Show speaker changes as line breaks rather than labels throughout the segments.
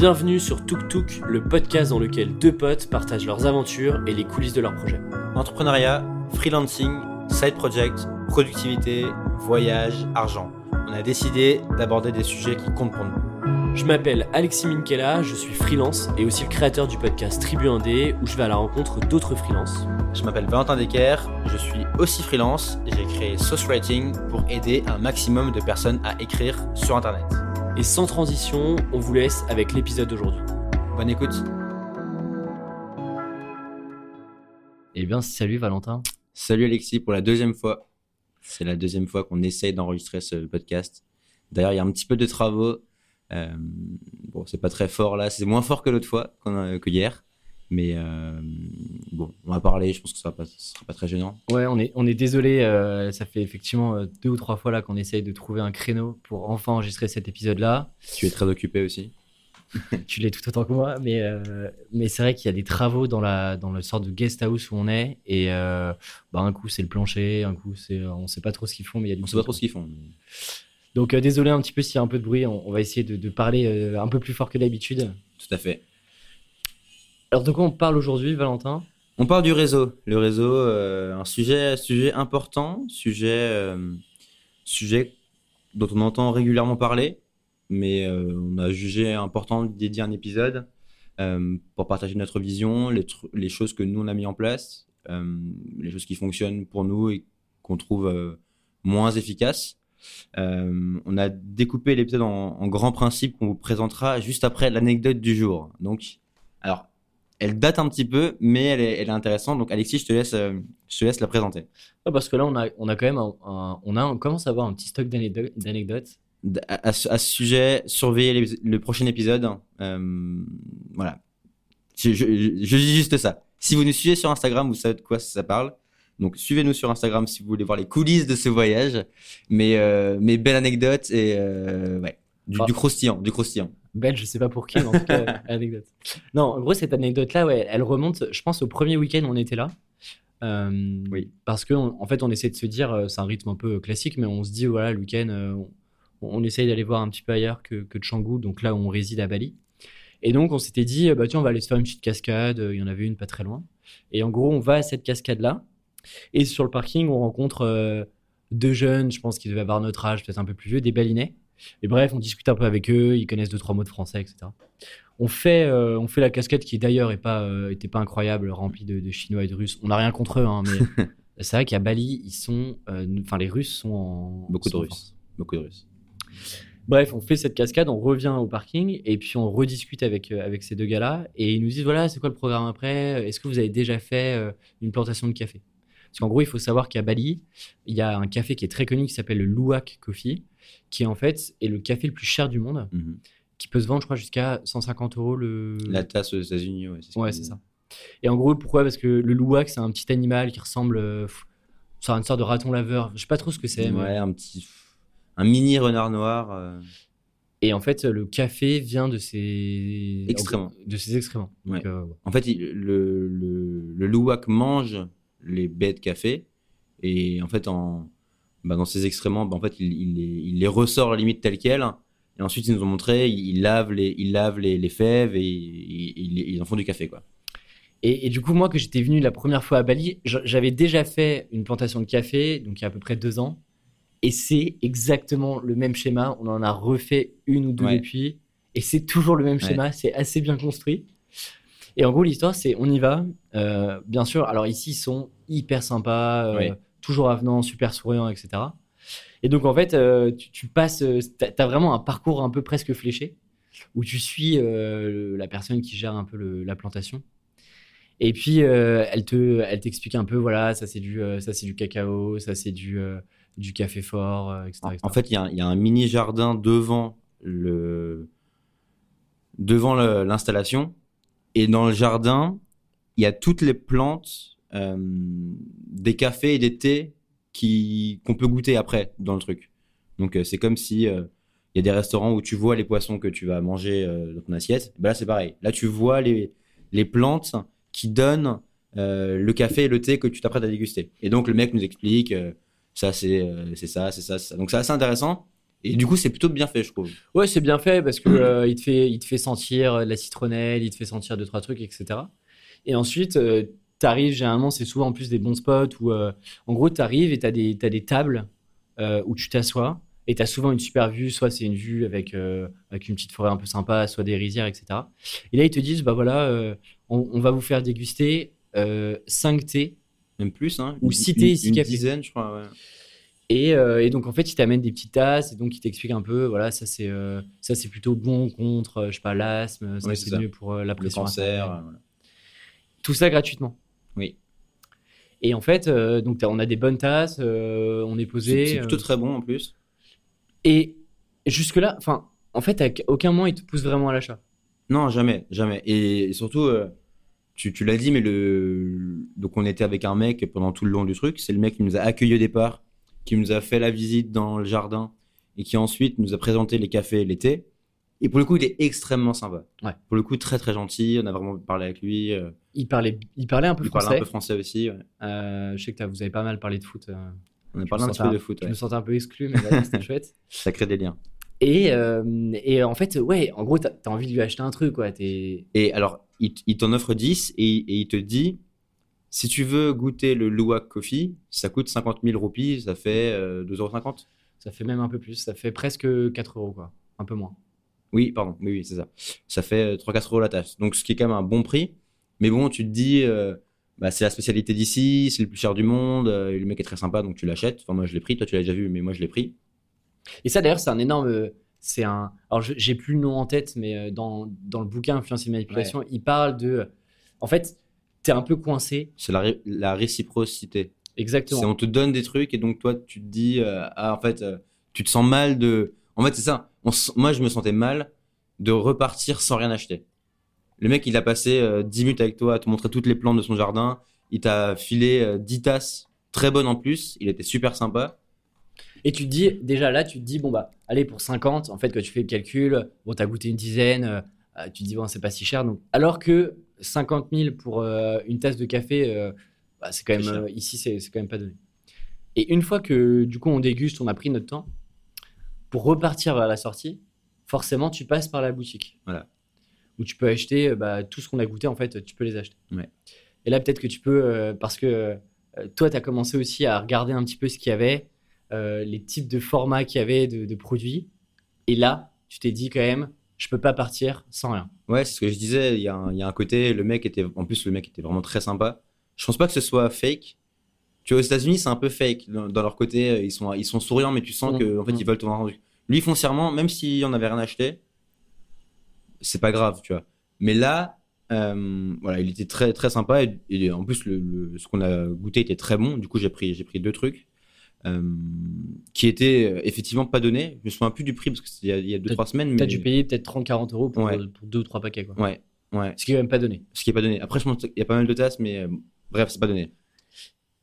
Bienvenue sur Tuk Tuk, le podcast dans lequel deux potes partagent leurs aventures et les coulisses de leurs projets.
Entrepreneuriat, freelancing, side project, productivité, voyage, argent. On a décidé d'aborder des sujets qui comptent pour nous.
Je m'appelle Alexis Minkela, je suis freelance et aussi le créateur du podcast Tribu Indé où je vais à la rencontre d'autres freelances.
Je m'appelle Valentin Decker, je suis aussi freelance et j'ai créé Sauce Writing pour aider un maximum de personnes à écrire sur Internet.
Et sans transition, on vous laisse avec l'épisode d'aujourd'hui.
Bonne écoute.
Eh bien, salut Valentin.
Salut Alexis pour la deuxième fois. C'est la deuxième fois qu'on essaye d'enregistrer ce podcast. D'ailleurs, il y a un petit peu de travaux. Euh, bon, c'est pas très fort là, c'est moins fort que l'autre fois, que hier. Mais euh, bon, on va parler, je pense que ça ne sera pas très gênant.
Ouais, on est, on est désolé, euh, ça fait effectivement euh, deux ou trois fois là qu'on essaye de trouver un créneau pour enfin enregistrer cet épisode-là.
Tu es très occupé aussi.
tu l'es tout autant que moi, mais, mais c'est vrai qu'il y a des travaux dans, la, dans le sort de guest house où on est, et bah, un coup c'est le plancher, un coup c'est, on ne sait pas trop ce qu'ils font, mais il y a du
On sait pas trop ce qu'ils font.
Donc désolé un petit peu s'il y a un peu de bruit, on, va essayer de, de parler un peu plus fort que d'habitude.
Tout à fait.
Alors de quoi on parle aujourd'hui, Valentin?
On parle du réseau. Le réseau, euh, un sujet, sujet important, sujet, euh, sujet dont on entend régulièrement parler, mais euh, on a jugé important de dédier un épisode pour partager notre vision, les, les, choses que nous on a mis en place, les choses qui fonctionnent pour nous et qu'on trouve moins efficaces. on a découpé l'épisode en, en grands principes qu'on vous présentera juste après l'anecdote du jour. Donc, alors, elle date un petit peu, mais elle est, elle est intéressante. Donc, Alexis, je te laisse, euh, je te laisse la présenter.
parce que là, on a, on a quand même un, on, a, on commence à avoir un petit stock d'anecdotes.
À, ce sujet, surveillez le prochain épisode. Euh, voilà. Je, je, je, dis juste ça. Si vous nous suivez sur Instagram, vous savez de quoi ça parle. Donc, suivez-nous sur Instagram si vous voulez voir les coulisses de ce voyage. Mais, euh, mais belle anecdote et ouais, du, du croustillant, du croustillant
belle, je sais pas pour qui, mais en tout cas, anecdote. Non, en gros, cette anecdote-là, ouais, elle remonte, je pense, au premier week-end où on était là. Euh, oui. Parce qu'en en fait, on essaie de se dire, euh, c'est un rythme un peu classique, mais on se dit, voilà, le week-end, euh, on, essaye d'aller voir un petit peu ailleurs que, que Canggu, donc là où on réside à Bali. Et donc, on s'était dit, bah tiens, on va aller se faire une petite cascade. Il y en avait une pas très loin. Et en gros, on va à cette cascade-là. Et sur le parking, on rencontre deux jeunes, je pense qu'ils devaient avoir notre âge, peut-être un peu plus vieux, des balinais. Et bref, on discute un peu avec eux, ils connaissent deux, trois mots de français, etc. On fait, euh, on fait la casquette qui d'ailleurs n'était pas, euh, pas incroyable, remplie de, chinois et de russes. On n'a rien contre eux, hein, mais c'est vrai qu'à Bali, ils sont, euh, enfin les Russes sont en
beaucoup de Russes, beaucoup de Russes.
Bref, on fait cette cascade, on revient au parking et puis on rediscute avec, avec ces deux gars-là et ils nous disent voilà, c'est quoi le programme après? Est-ce que vous avez déjà fait une plantation de café? Parce qu'en gros, il faut savoir qu'à Bali, il y a un café qui est très connu qui s'appelle le Luwak Coffee qui en fait est le café le plus cher du monde, mhm. qui peut se vendre, je crois, jusqu'à 150 euros le.
La tasse aux États-Unis, ouais.
C'est c'est ça. Et en gros, pourquoi? Parce que le louac, c'est un petit animal qui ressemble. Euh, à une sorte de raton laveur. Je sais pas trop ce que c'est.
Ouais, un petit. Un mini renard noir. Euh.
Et en fait, le café vient de ses
excréments.
De ses excréments.
Euh, en fait, le, le, le louac mange les baies de café. Et en fait, en, bah, dans ces excréments, bah, en fait, il, il, les, il, les, ressort à la limite telles quelles. Et ensuite, ils nous ont montré, ils, lavent les, ils lavent les, les fèves et ils, en font du café, quoi.
Et, et, du coup, moi, que j'étais venu la première fois à Bali, j'avais déjà fait une plantation de café, donc il y a à peu près deux ans. Et c'est exactement le même schéma. On en a refait une ou deux depuis. Et c'est toujours le même schéma. C'est assez bien construit. Et en gros, l'histoire, c'est on y va. Euh, bien sûr, alors ici, ils sont hyper sympas. Euh, toujours avenant, super souriant, etc. Et donc, en fait, euh, tu, passes, tu as vraiment un parcours un peu presque fléché où tu suis la personne qui gère un peu la plantation. Et puis, elle te, elle t'explique un peu, voilà, ça c'est du, ça c'est du cacao, ça c'est du, du café fort, etc.,
En fait, il y, y, a un mini jardin devant le, devant l'installation, et dans le jardin, il y a toutes les plantes euh, des cafés et des thés qu'on peut goûter après dans le truc. Donc euh, c'est comme si euh, il y a des restaurants où tu vois les poissons que tu vas manger dans ton assiette. Ben là c'est pareil. Là tu vois les les plantes qui donnent le café et le thé que tu t'apprêtes à déguster. Et donc le mec nous explique ça c'est c'est ça c'est ça. Donc c'est assez intéressant. Et du coup, c'est plutôt bien fait, je trouve.
Ouais, c'est bien fait parce que euh, il te fait, il te fait sentir la citronnelle, il te fait sentir deux trois trucs, etc. Et ensuite, euh, tu arrives généralement, c'est souvent en plus des bons spots où, euh, en gros, tu arrives et tu as des, t'as des tables où tu t'assois et tu as souvent une super vue, soit c'est une vue avec, avec une petite forêt un peu sympa, soit des rizières, etc. Et là, ils te disent, bah voilà, on, on, va vous faire déguster 5 thés.
Même plus, hein.
Ou 6 thés, 6
Une dizaine, je crois, ouais.
Euh, et, donc, en fait, il t'amène des petites tasses et donc il t'explique un peu, voilà, ça c'est euh, ça c'est plutôt bon contre, euh, je sais pas, l'asthme, ça c'est mieux pour la pression.
Le cancer.
Tout ça gratuitement.
Oui.
Et en fait, donc on a des bonnes tasses, on est posé.
C'est plutôt très bon en plus.
Et jusque-là, enfin, en fait, à aucun moment il te pousse vraiment à l'achat.
Non, jamais, jamais. Et, surtout, tu, tu l'as dit, mais le. Donc on était avec un mec pendant tout le long du truc. C'est le mec qui nous a accueillis au départ qui nous a fait la visite dans le jardin et qui ensuite nous a présenté les cafés et les thés. Et pour le coup, il est extrêmement sympa.
Ouais.
Pour le coup, très très gentil. On a vraiment parlé avec lui. Euh.
Il parlait, il parlait un peu
il
français.
Il parlait un peu français aussi.
Euh, je sais que vous avez pas mal parlé de foot. Euh.
On a parlé un petit peu de foot.
Je me sentais un peu exclu, mais c'était chouette.
Ça crée des liens.
Et, et en fait, ouais, en gros, tu as, envie de lui acheter un truc. Quoi. Es...
Et alors, il, il t'en offre 10 et, et il te dit si tu veux goûter le Luwak Coffee, ça coûte 50 000 roupies, ça fait 2,50 euros.
Ça fait même un peu plus, ça fait presque 4 euros, quoi. Un peu moins.
Oui, pardon, oui, oui c'est ça. Ça fait 3-4 euh, euros la tasse. Donc, ce qui est quand même un bon prix. Mais bon, tu te dis, euh, bah, c'est la spécialité d'ici, c'est le plus cher du monde, euh, le mec est très sympa, donc tu l'achètes. Enfin, moi, je l'ai pris. Toi, tu l'as déjà vu, mais moi, je l'ai pris.
Et ça, d'ailleurs, c'est un énorme. C'est un. Alors, j'ai plus le nom en tête, mais dans, dans le bouquin Influence et Manipulation, il parle de. En fait, tu es un peu coincé.
C'est la, réciprocité.
Exactement.
on te donne des trucs et donc toi, tu te dis, euh, ah, en fait, euh, tu te sens mal de. En fait, c'est ça. moi, je me sentais mal de repartir sans rien acheter. Le mec, il a passé 10 euh, minutes avec toi à te montrer toutes les plantes de son jardin. Il t'a filé 10 tasses très bonnes en plus. Il était super sympa.
Et tu te dis, déjà là, tu te dis, bon, bah, allez, pour 50, en fait, quand tu fais le calcul, bon, t'as goûté une dizaine, tu te dis, bon, c'est pas si cher. Donc, alors que 50 000 pour euh, une tasse de café, euh, bah, c'est quand même euh, ici, c'est quand même pas donné. Et une fois que du coup on déguste, on a pris notre temps, pour repartir vers la sortie, forcément tu passes par la boutique.
Voilà.
Où tu peux acheter bah, tout ce qu'on a goûté, en fait, tu peux les acheter.
Ouais.
Et là, peut-être que tu peux, parce que toi, tu as commencé aussi à regarder un petit peu ce qu'il y avait, les types de formats qu'il y avait de, de produits. Et là, tu t'es dit quand même, je peux pas partir sans rien.
Ouais, c'est ce que je disais. Il y, a un, il y, a un côté, le mec était, en plus, le mec était vraiment très sympa. Je pense pas que ce soit fake. Tu vois, aux États-Unis, c'est un peu fake. Dans, leur côté, ils sont, ils sont souriants, mais tu sens mmh. qu'en en fait, mmh. ils veulent ton rendu. Lui, foncièrement, même s'il en avait rien acheté, c'est pas grave, tu vois. Mais là, euh, voilà, il était très, très sympa. Et, en plus, le, ce qu'on a goûté était très bon. Du coup, j'ai pris, j'ai pris deux trucs. Euh, qui était euh, effectivement pas donné. Je me souviens plus du prix parce que c'était il y a 2-3 semaines.
T'as mais... dû payer peut-être 30-40 euros pour, pour, deux ou trois paquets. Quoi.
Ouais, ouais.
Ce qui est même pas donné.
Ce qui est pas donné. Après, je pense qu'il y a pas mal de tasses, mais euh, bref, c'est pas donné.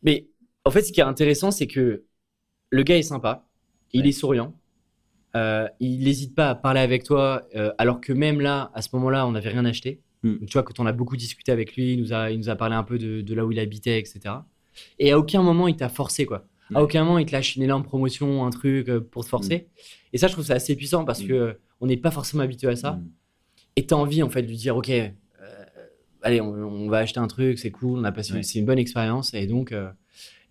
Mais en fait, ce qui est intéressant, c'est que le gars est sympa, il est souriant, euh, il n'hésite pas à parler avec toi, alors que même là, à ce moment-là, on n'avait rien acheté. Hmm. tu vois, quand on a beaucoup discuté avec lui, il nous a, il nous a parlé un peu de, de là où il habitait, etc. Et à aucun moment, il t'a forcé, quoi. À aucun moment, il te lâche une énorme promotion, un truc euh, pour te forcer. Mm. Et ça, je trouve ça assez puissant parce mm. que euh, on n'est pas forcément habitué à ça. Mm. Et tu as envie, en fait, de lui dire, OK, euh, allez, on, va acheter un truc, c'est cool, on a passé, c'est une bonne expérience. Et donc,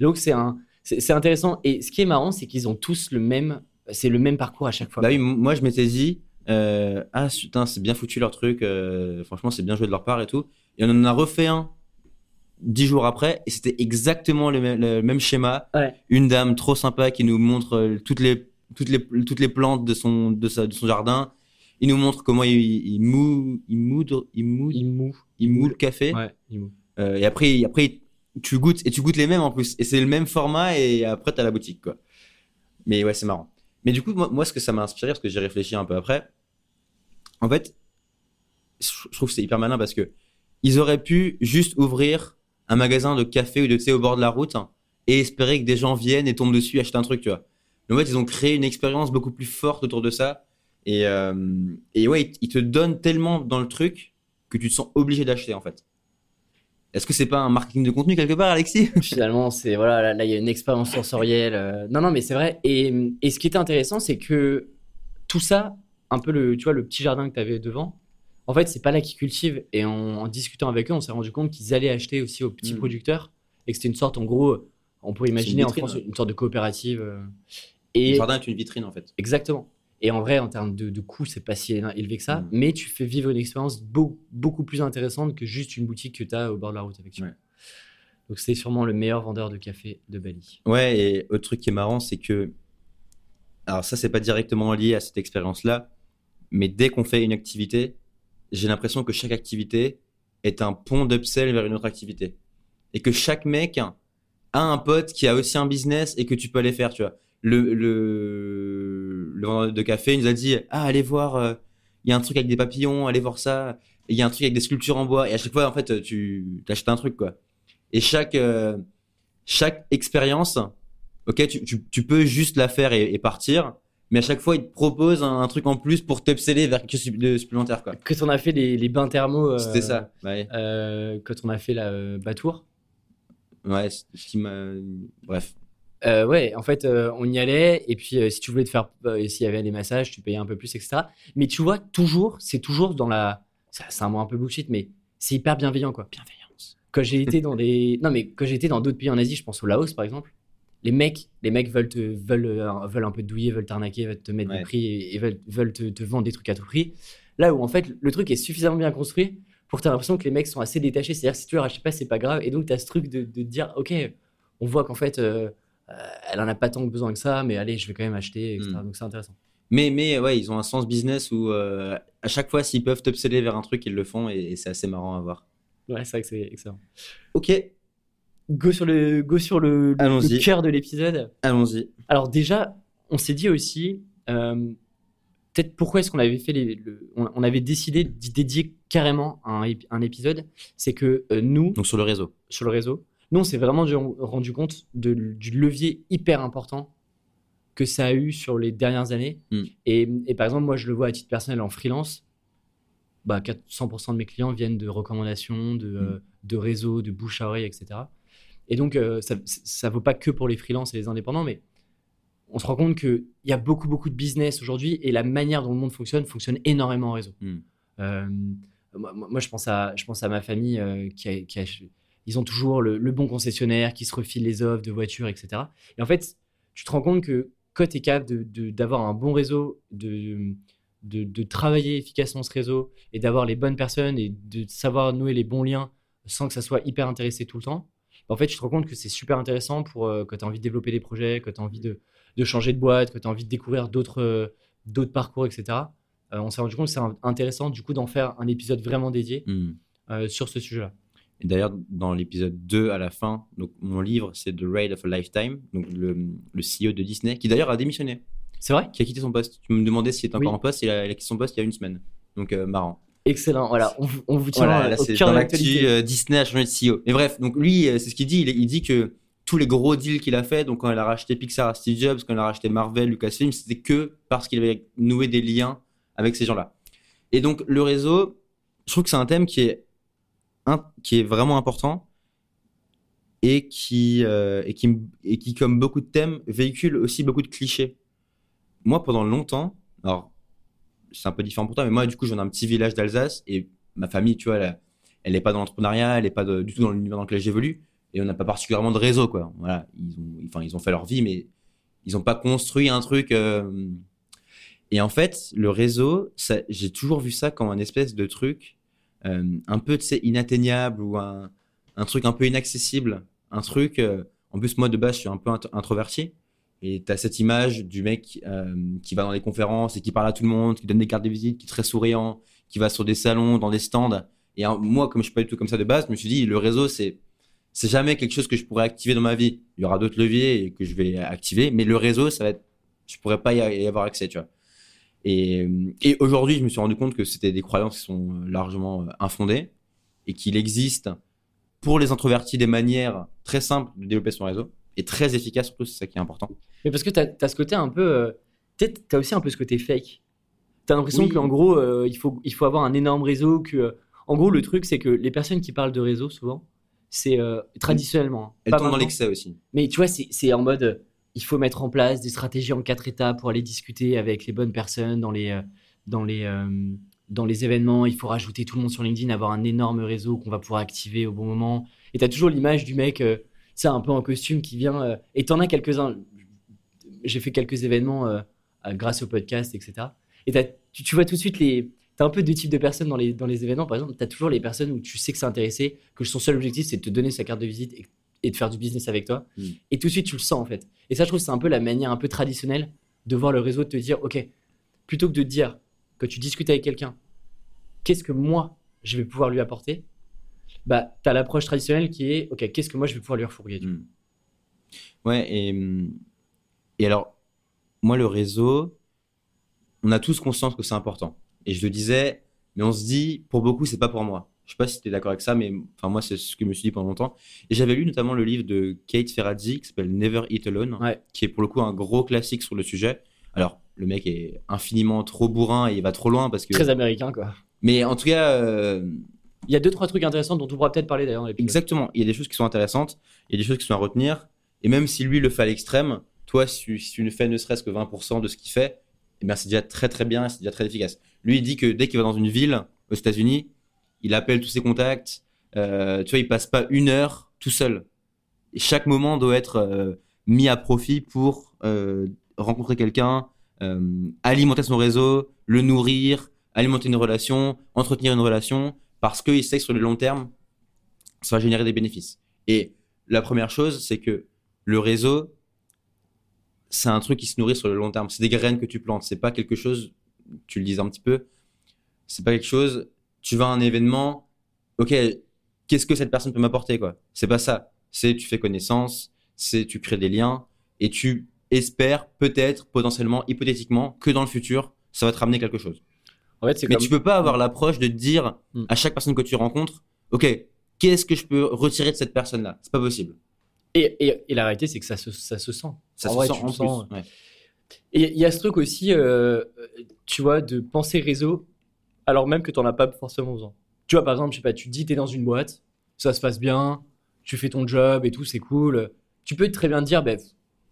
donc c'est un, c'est intéressant. Et ce qui est marrant, c'est qu'ils ont tous le même, c'est le même parcours à chaque fois.
Bah oui, moi, je m'étais dit, ah, putain, c'est bien foutu leur truc, franchement, c'est bien joué de leur part et tout. Et on en a refait un dix jours après et c'était exactement le même, schéma. Une dame trop sympa qui nous montre euh, toutes les toutes les toutes les plantes de son de, sa, de son jardin. Il nous montre comment il, il moue il moudre il moue
il moue
il moue le café. Euh, et après après tu goûtes et tu goûtes les mêmes en plus et c'est le même format et après tu as la boutique quoi. Mais ouais c'est marrant. Mais du coup moi, moi ce que ça m'a inspiré parce que j'ai réfléchi un peu après. En fait je trouve que c'est hyper malin parce que ils auraient pu juste ouvrir un magasin de café ou de thé au bord de la route et espérer que des gens viennent et tombent dessus et achètent un truc, tu vois. Mais en fait, ils ont créé une expérience beaucoup plus forte autour de ça. Et, euh, et ouais, ils te donnent tellement dans le truc que tu te sens obligé d'acheter, en fait. Est-ce que c'est pas un marketing de contenu quelque part, Alexis?
Finalement, c'est voilà, là, il y a une expérience sensorielle. Euh. Non, non, mais c'est vrai. Et, et, ce qui était intéressant, c'est que tout ça, un peu le, tu vois, le petit jardin que tu avais devant, en fait, c'est pas là qu'ils cultivent. Et en, discutant avec eux, on s'est rendu compte qu'ils allaient acheter aussi aux petits hmm. producteurs et que c'était une sorte, en gros, on pourrait imaginer en France une sorte de coopérative. Euh.
Et... Le jardin est une vitrine, en fait.
Exactement. Et en vrai, en termes de, de coût, c'est pas si élevé que ça, mm. mais tu fais vivre une expérience beaucoup, plus intéressante que juste une boutique que tu as au bord de la route, effectivement. Donc, c'est sûrement le meilleur vendeur de café de Bali.
Ouais, et autre truc qui est marrant, c'est que. Alors, ça, c'est pas directement lié à cette expérience-là, mais dès qu'on fait une activité, j'ai l'impression que chaque activité est un pont d'upsell vers une autre activité. Et que chaque mec a un pote qui a aussi un business et que tu peux aller faire, tu vois le, le, le vendeur de café nous a dit Ah, allez voir, euh, il y a un truc avec des papillons, allez voir ça. Il y a un truc avec des sculptures en bois. Et à chaque fois, en fait, tu achètes un truc, quoi. Et chaque, euh, chaque expérience, ok, tu, tu, tu, peux juste la faire et, partir. Mais à chaque fois, il te propose un, truc en plus pour t'obséder vers quelque chose de supplémentaire. Quoi.
Quand on a fait les, les bains thermaux.
Euh, C'était ça.
Ouais. quand on a fait la Batour.
Ouais, ce qui m'a. Bref.
Euh, ouais, en fait, euh, on y allait. Et puis, euh, si tu voulais te faire, s'il y avait des massages, tu payais un peu plus, etc. Mais tu vois, toujours, c'est toujours dans la. C'est un mot un peu bullshit, mais c'est hyper bienveillant, quoi. Bienveillance. Quand j'ai été dans des. Non, mais quand j'ai été dans d'autres pays en Asie, je pense au Laos, par exemple. Les mecs, les mecs veulent, te, veulent, veulent un peu te douiller, veulent t'arnaquer, veulent te mettre des prix et, veulent, veulent te, te, vendre des trucs à tout prix. Là où, en fait, le truc est suffisamment bien construit pour que tu l'impression que les mecs sont assez détachés. C'est-à-dire, si tu leur achètes pas, c'est pas grave. Et donc, tu as ce truc de, de dire, OK, on voit qu'en fait euh, elle en a pas tant besoin que ça, mais allez, je vais quand même acheter, etc. Hmm. Donc c'est intéressant.
Mais, mais ouais, ils ont un sens business où euh, à chaque fois, s'ils peuvent t'obséder vers un truc, ils le font et, c'est assez marrant à voir.
Ouais, c'est vrai que c'est excellent.
Ok.
Go sur le, go sur le, le cœur de l'épisode.
Allons-y.
Alors déjà, on s'est dit aussi, euh, peut-être pourquoi est-ce qu'on avait fait les, on, avait décidé d'y dédier carrément un, un épisode, c'est que nous.
Donc sur le réseau.
Sur le réseau nous, on s'est vraiment rendu compte de, du levier hyper important que ça a eu sur les dernières années. Hmm. Et, par exemple, moi, je le vois à titre personnel en freelance. Bah, 100% de mes clients viennent de recommandations, de, hmm. euh, de réseaux, de bouche à oreille, etc. Et donc, euh, ça ne vaut pas que pour les freelances et les indépendants, mais on se rend compte qu'il y a beaucoup, beaucoup de business aujourd'hui et la manière dont le monde fonctionne fonctionne énormément en réseau. Hmm. Euh, moi, je, pense à, je pense à ma famille qui a, qui a ils ont toujours le, bon concessionnaire qui se refile les offres de voitures, etc. Et en fait, tu te rends compte que quand tu es capable d'avoir un bon réseau, de, de, travailler efficacement ce réseau et d'avoir les bonnes personnes et de savoir nouer les bons liens sans que ça soit hyper intéressé tout le temps, en fait, tu te rends compte que c'est super intéressant pour euh, quand tu as envie de développer des projets, quand tu as envie de, de, changer de boîte, que tu as envie de découvrir d'autres euh, parcours, etc. Euh, on s'est rendu compte que c'est intéressant du coup d'en faire un épisode vraiment dédié mmh. sur ce sujet-là.
Et d'ailleurs, dans l'épisode 2, à la fin, donc mon livre, c'est The Raid of a Lifetime, donc le, le CEO de Disney, qui d'ailleurs a démissionné.
C'est vrai?
Qui a quitté son poste. Tu me demandais s'il était encore en poste, il a, il a, quitté son poste il y a une semaine. Donc, euh, marrant.
Excellent, voilà, on, on vous tient voilà,
là, au cœur dans l'actu. Euh, Disney a changé de CEO. Mais bref, donc lui, euh, c'est ce qu'il dit. Il, il, dit que tous les gros deals qu'il a fait, donc quand il a racheté Pixar à Steve Jobs, quand il a racheté Marvel, Lucasfilm, c'était que parce qu'il avait noué des liens avec ces gens-là. Et donc le réseau, je trouve que c'est un thème qui est qui est vraiment important et qui, euh, et, qui, et qui, comme beaucoup de thèmes, véhicule aussi beaucoup de clichés. Moi, pendant longtemps, alors c'est un peu différent pour toi, mais moi, du coup, j'en ai un petit village d'Alsace et ma famille, tu vois, elle n'est pas dans l'entrepreneuriat, elle n'est pas du tout dans l'univers dans lequel j'évolue et on n'a pas particulièrement de réseau, quoi. Voilà, ils ont, enfin, ils ont fait leur vie, mais ils n'ont pas construit un truc. Euh, et en fait, le réseau, j'ai toujours vu ça comme un espèce de truc euh, un peu inatteignable ou un, truc un peu inaccessible. Un truc, euh, en plus, moi de base, je suis un peu introverti. Et tu as cette image du mec euh, qui va dans les conférences et qui parle à tout le monde, qui donne des cartes de visite, qui est très souriant, qui va sur des salons, dans des stands. Et moi, comme je suis pas du tout comme ça de base, je me suis dit, le réseau, c'est c'est jamais quelque chose que je pourrais activer dans ma vie. Il y aura d'autres leviers que je vais activer, mais le réseau, ça va être, je pourrais pas y avoir accès, vois. Et, aujourd'hui, je me suis rendu compte que c'était des croyances qui sont largement euh, infondées et qu'il existe pour les introvertis des manières très simples de développer son réseau et très efficaces surtout, c'est ça qui est important.
Mais parce que tu as, ce côté un peu. Euh, tu as aussi un peu ce côté fake. Tu as l'impression qu'en gros, il, faut, il faut avoir un énorme réseau. Que, en gros, le truc, c'est que les personnes qui parlent de réseau, souvent, c'est euh, traditionnellement. Hein.
Elle tombe dans l'excès aussi.
Mais tu vois, c'est en mode, euh, il faut mettre en place des stratégies en quatre étapes pour aller discuter avec les bonnes personnes dans les, dans les, dans les événements. Il faut rajouter tout le monde sur LinkedIn, avoir un énorme réseau qu'on va pouvoir activer au bon moment. Et tu as toujours l'image du mec, c'est un peu en costume qui vient. et tu en as quelques-uns. J'ai fait quelques événements grâce au podcast, etc. Et tu, tu vois tout de suite les tu as un peu deux types de personnes dans les, dans les événements. Par exemple, tu as toujours les personnes où tu sais que c'est intéressé, que son seul objectif, c'est de te donner sa carte de visite et, de faire du business avec toi. Hmm. Et tout de suite, tu le sens, en fait. Et ça, je trouve c'est un peu la manière un peu traditionnelle de voir le réseau, de te dire, OK, plutôt que de dire que tu discutes avec quelqu'un, qu'est-ce que moi, je vais pouvoir lui apporter bah, tu as l'approche traditionnelle qui est, OK, qu'est-ce que moi, je vais pouvoir lui refourguer
hmm. Ouais, et, et alors, moi, le réseau, on a tous conscience que c'est important. Et je le disais, mais on se dit, pour beaucoup, c'est pas pour moi. Je sais pas si tu es d'accord avec ça, mais enfin, moi, c'est ce que je me suis dit pendant longtemps. Et j'avais lu notamment le livre de Kate Ferrazzi qui s'appelle Never Eat Alone, qui est pour le coup un gros classique sur le sujet. Alors, le mec est infiniment trop bourrin et il va trop loin parce que.
Très américain, quoi.
Mais en tout cas. Euh,
il y a deux, trois trucs intéressants dont on pourra peut-être parler d'ailleurs.
Exactement. Il y a des choses qui sont intéressantes, il y a des choses qui sont à retenir. Et même si lui le fait à l'extrême, toi, si, tu ne fais ne serait-ce que 20% de ce qu'il fait, eh c'est déjà très très bien, c'est déjà très efficace. Lui, il dit que dès qu'il va dans une ville aux États-Unis, il appelle tous ses contacts. Euh, tu vois, il passe pas une heure tout seul. Chaque moment doit être euh, mis à profit pour euh, rencontrer quelqu'un, alimenter son réseau, le nourrir, alimenter une relation, entretenir une relation, parce qu'il sait que sur le long terme, ça va générer des bénéfices. Et la première chose, c'est que le réseau, c'est un truc qui se nourrit sur le long terme. C'est des graines que tu plantes. C'est pas quelque chose, tu le disais un petit peu, c'est pas quelque chose, tu vas à un événement, ok, qu'est-ce que cette personne peut m'apporter, quoi? C'est pas ça. C'est tu fais connaissance, c'est tu crées des liens et tu espères peut-être, potentiellement, hypothétiquement, que dans le futur, ça va te ramener quelque chose. En fait, Mais tu peux pas avoir l'approche de dire hmm. à chaque personne que tu rencontres, ok, qu'est-ce que je peux retirer de cette personne-là? C'est pas possible.
Et, la réalité, c'est que ça se, ça se sent. Ça se sent en plus. Et il y a ce truc aussi, euh, tu vois, de penser réseau, alors même que tu n'en as pas forcément besoin. Tu vois, par exemple, je sais pas, tu te dis, tu es dans une boîte, ça se passe bien, tu fais ton job et tout, c'est cool. Tu peux très bien te dire, ben,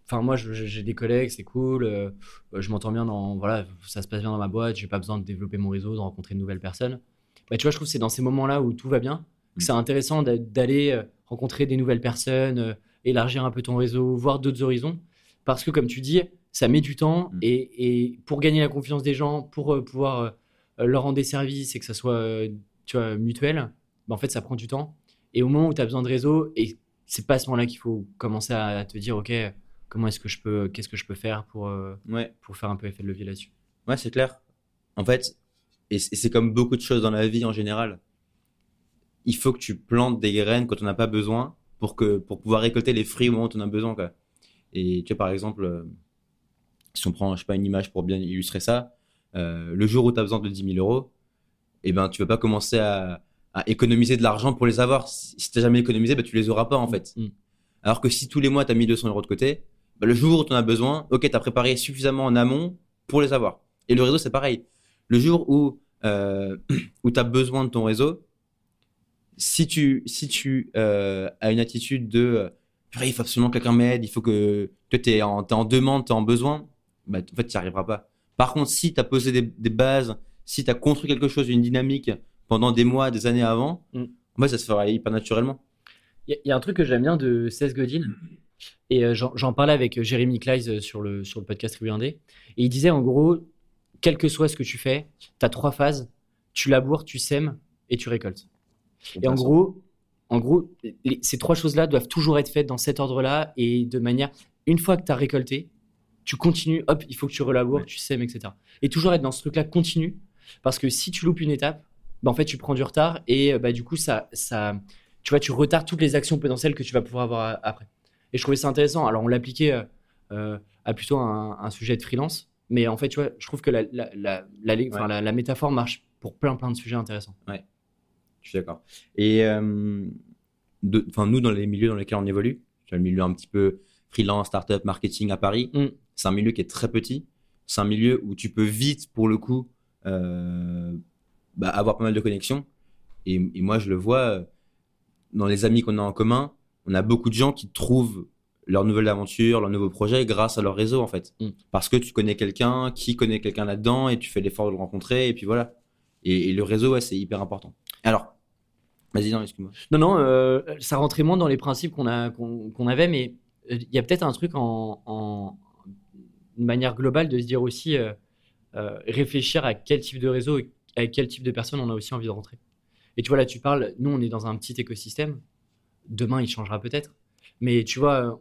enfin, moi, j'ai des collègues, c'est cool, euh, je m'entends bien dans, voilà, ça se passe bien dans ma boîte, j'ai pas besoin de développer mon réseau, de rencontrer de nouvelles personnes. Bah, tu vois, je trouve que c'est dans ces moments-là où tout va bien, que mm. c'est intéressant d'aller euh, rencontrer des nouvelles personnes, élargir un peu ton réseau, voir d'autres horizons. Parce que, comme tu dis, ça met du temps mm. et, pour gagner la confiance des gens, pour euh, pouvoir euh, leur rendre des services et que ça soit euh, tu vois, mutuel, bah, en fait, ça prend du temps. Et au moment où tu as besoin de réseau, et c'est pas à ce moment-là qu'il faut commencer à te dire, OK, comment est-ce que je peux, qu'est-ce que je peux faire pour, pour faire un peu effet de levier là-dessus?
Ouais, c'est clair. En fait, et c'est comme beaucoup de choses dans la vie en général, il faut que tu plantes des graines quand on n'a pas besoin pour, que, pour pouvoir récolter les fruits au moment où on a besoin. Quoi. Et tu vois, par exemple, euh, si on prend, je sais pas, une image pour bien illustrer ça, euh, le jour où tu as besoin de 10 000 euros, eh ben, tu vas pas commencer à, économiser de l'argent pour les avoir. Si, tu n'as jamais économisé, ben, tu les auras pas, en fait. Mm. Alors que si tous les mois, tu as mis 200 euros de côté, ben, le jour où tu en as besoin, ok, tu as préparé suffisamment en amont pour les avoir. Et le réseau, c'est pareil. Le jour où, euh, où tu as besoin de ton réseau, si tu, si tu euh, as une attitude de il faut absolument que quelqu'un m'aide, il faut que tu es, en, en demande, tu es en besoin, bah, en fait, tu n'y arriveras pas. Par contre, si tu as posé des, bases, si tu as construit quelque chose, une dynamique pendant des mois, des années avant, mm. ça se fera hyper naturellement.
Il y, a un truc que j'aime bien de Seth Godin, et euh, j'en parlais avec euh, Jérémy Kleiss sur le, sur le podcast Rue et il disait en gros, quel que soit ce que tu fais, tu as trois phases, tu laboures, tu sèmes et tu récoltes. Et en gros, en gros, ces trois choses-là doivent toujours être faites dans cet ordre-là et de manière, une fois que tu as récolté, tu continues, hop, il faut que tu relaboures, tu sèmes, etc. Et toujours être dans ce truc-là continu, parce que si tu loupes une étape, bah, en fait, tu prends du retard et bah, du coup, ça, ça, tu vois, tu retardes toutes les actions potentielles que tu vas pouvoir avoir après. Et je trouvais ça intéressant. Alors, on l'appliquait euh, euh, à plutôt un, un, sujet de freelance, mais en fait, tu vois, je trouve que la, la, la, la métaphore marche pour plein, plein de sujets intéressants.
Ouais. Je suis d'accord. Et euh, nous, dans les milieux dans lesquels on évolue, le milieu un petit peu freelance, startup, marketing à Paris, mm. c'est un milieu qui est très petit. C'est un milieu où tu peux vite, pour le coup, euh, bah, avoir pas mal de connexions. Et, moi, je le vois. dans les amis qu'on a en commun, on a beaucoup de gens qui trouvent leur nouvelle aventure, leur nouveau projet grâce à leur réseau en fait. Mm. Parce que tu connais quelqu'un qui connaît quelqu'un là-dedans et tu fais l'effort de le rencontrer et puis voilà. Et, le réseau, ouais, c'est hyper important. Alors, vas-y, non, excuse-moi.
Non, non, euh, ça rentrait moins dans les principes qu'on a qu'on avait, mais euh, il y a peut-être un truc en, en, une manière globale de se dire aussi euh, réfléchir à quel type de réseau et à quel type de personnes on a aussi envie de rentrer. Et tu vois, là, tu parles, nous, on est dans un petit écosystème. Demain, il changera peut-être. Mais tu vois,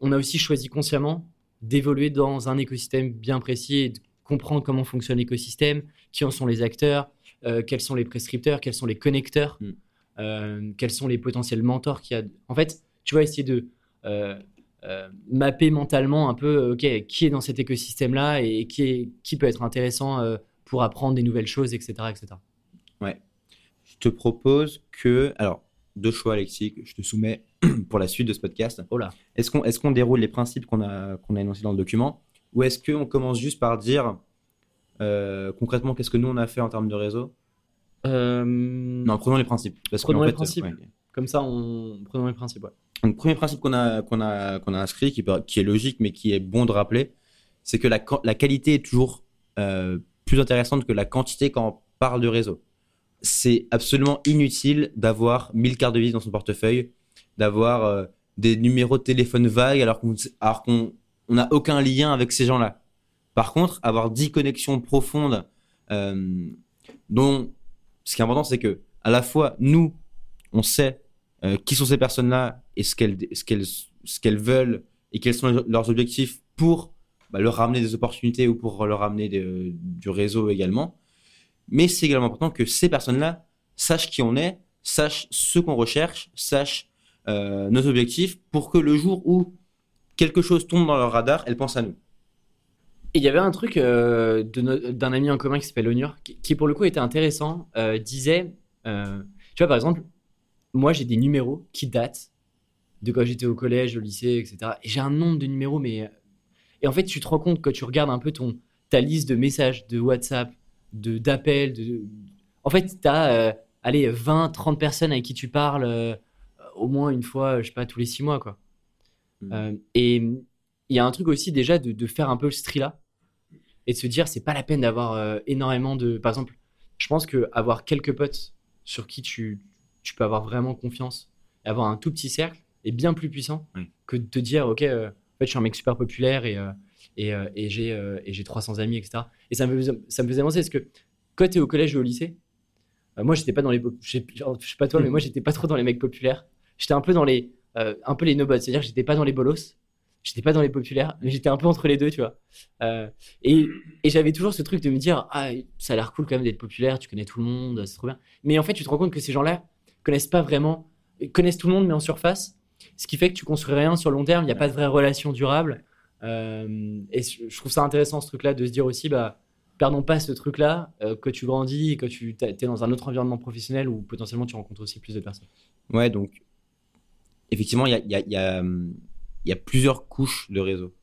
on a aussi choisi consciemment d'évoluer dans un écosystème bien précis et de comprendre comment fonctionne l'écosystème, qui en sont les acteurs, euh, quels sont les prescripteurs, quels sont les connecteurs, mm. euh, quels sont les potentiels mentors qu'il y a. En fait, tu vois, essayer de euh, mapper mentalement un peu ok, qui est dans cet écosystème-là et qui, est, qui peut être intéressant pour apprendre des nouvelles choses, etc. etc.
Ouais. Je te propose que. Alors, deux choix, Alexis, que je te soumets pour la suite de ce podcast.
Oh
est-ce qu'on est qu'on déroule les principes qu'on a, qu'on a énoncés dans le document Ou est-ce qu'on commence juste par dire euh, concrètement qu'est-ce que nous on a fait en termes de réseau?
Euh...
Non, prenons les principes.
Parce prenons les principes. Comme ça, on... prenons les principes.
Ouais. le premier principe qu'on a, qu'on a, qu'on a inscrit, qui, qui, est logique mais qui est bon de rappeler, c'est que la, la qualité est toujours euh, plus intéressante que la quantité quand on parle de réseau c'est absolument inutile d'avoir 1000 cartes de visite dans son portefeuille, d'avoir euh, des numéros de téléphone vagues alors qu'on n'a aucun lien avec ces gens-là. Par contre, avoir 10 connexions profondes, euh, dont ce qui est important, c'est que à la fois nous, on sait euh, qui sont ces personnes-là et ce qu'elles ce qu'elles veulent et quels sont leurs objectifs pour bah, leur ramener des opportunités ou pour leur ramener du réseau également mais c'est également important que ces personnes-là sachent qui on est, sachent ce qu'on recherche, sachent euh, nos objectifs pour que le jour où quelque chose tombe dans leur radar, elles pensent à nous.
Il y avait un truc euh, d'un ami en commun qui s'appelle Onur, qui, pour le coup était intéressant, euh, disait, tu vois par exemple, moi j'ai des numéros qui datent de quand j'étais au collège, au lycée, etc. Et j'ai un nombre de numéros, mais... Et en fait, tu te rends compte quand tu regardes un peu ton, ta liste de messages de WhatsApp, d'appels. De... En fait, tu as euh, allez, 20, 30 personnes avec qui tu parles euh, au moins une fois, je sais pas, tous les six mois. Quoi. Mmh. Euh, et il y a un truc aussi déjà de, de faire un peu ce tri-là et de se dire, c'est pas la peine d'avoir énormément de. Par exemple, je pense que avoir quelques potes sur qui tu, tu peux avoir vraiment confiance et avoir un tout petit cercle est bien plus puissant que de te dire, OK, en fait, je suis un mec super populaire et et, euh, euh, et j'ai 300 amis, etc. Et ça me, faisait penser, parce que quand tu es au collège ou au lycée, euh, moi, j'étais pas dans les. Je sais, pas toi, mais moi, j'étais pas trop dans les mecs populaires. J'étais un peu dans les. un peu les nobots. C'est-à-dire que j'étais pas dans les bolos, j'étais pas dans les populaires, mais j'étais un peu entre les deux, tu vois. et, et j'avais toujours ce truc de me dire, ah, ça a l'air cool quand même d'être populaire, tu connais tout le monde, c'est trop bien. Mais en fait, tu te rends compte que ces gens-là connaissent pas vraiment, connaissent tout le monde, mais en surface. Ce qui fait que tu construis rien sur le long terme, il n'y a pas de vraie relation durable. Euh, et je trouve ça intéressant ce truc-là de se dire aussi, bah, perdons pas ce truc-là, euh, que tu grandis que tu es dans un autre environnement professionnel où potentiellement tu rencontres aussi plus de personnes.
Ouais, donc effectivement, il y a, plusieurs couches de réseau.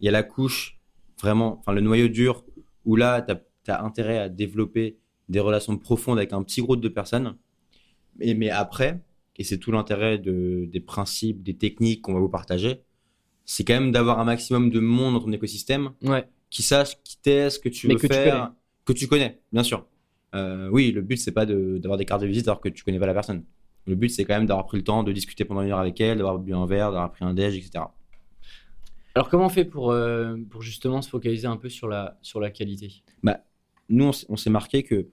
Il y a la couche vraiment, enfin le noyau dur, où là, tu as, intérêt à développer des relations profondes avec un petit groupe de personnes. Mais, après, et c'est tout l'intérêt de, des principes, des techniques qu'on va vous partager, c'est quand même d'avoir un maximum de monde dans ton écosystème qui sache qui t'est, ce que tu veux faire, que tu connais, bien sûr. Euh, oui, le but c'est pas d'avoir des cartes de visite alors que tu connais pas la personne. Le but c'est quand même d'avoir pris le temps de discuter pendant une heure avec elle, d'avoir bu un verre, d'avoir pris un déj, etc.
Alors comment on fait pour, euh, pour justement se focaliser un peu sur la, sur la qualité?
Bah, Nous on s'est marqué que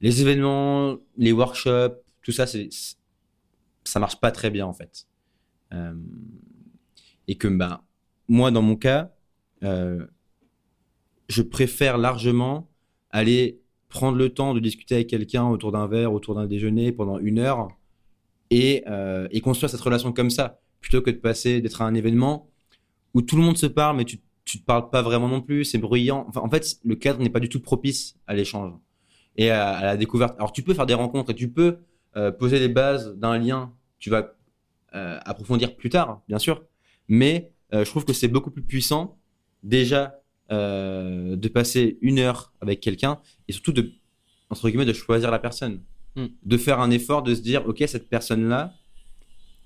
les événements, les workshops, tout ça, c'est ça marche pas très bien en fait. Euh, et que bah, moi, dans mon cas, euh, je préfère largement aller prendre le temps de discuter avec quelqu'un autour d'un verre, autour d'un déjeuner pendant une heure et, euh, et, construire cette relation comme ça, plutôt que de passer, d'être à un événement où tout le monde se parle, mais tu, tu te parles pas vraiment non plus, c'est bruyant. En fait, le cadre n'est pas du tout propice à l'échange et à, la découverte. Alors, tu peux faire des rencontres et tu peux euh, poser les bases d'un lien. Tu vas approfondir plus tard, bien sûr, mais euh, je trouve que c'est beaucoup plus puissant déjà euh, de passer une heure avec quelqu'un et surtout de entre guillemets de choisir la personne, hmm. de faire un effort de se dire ok cette personne là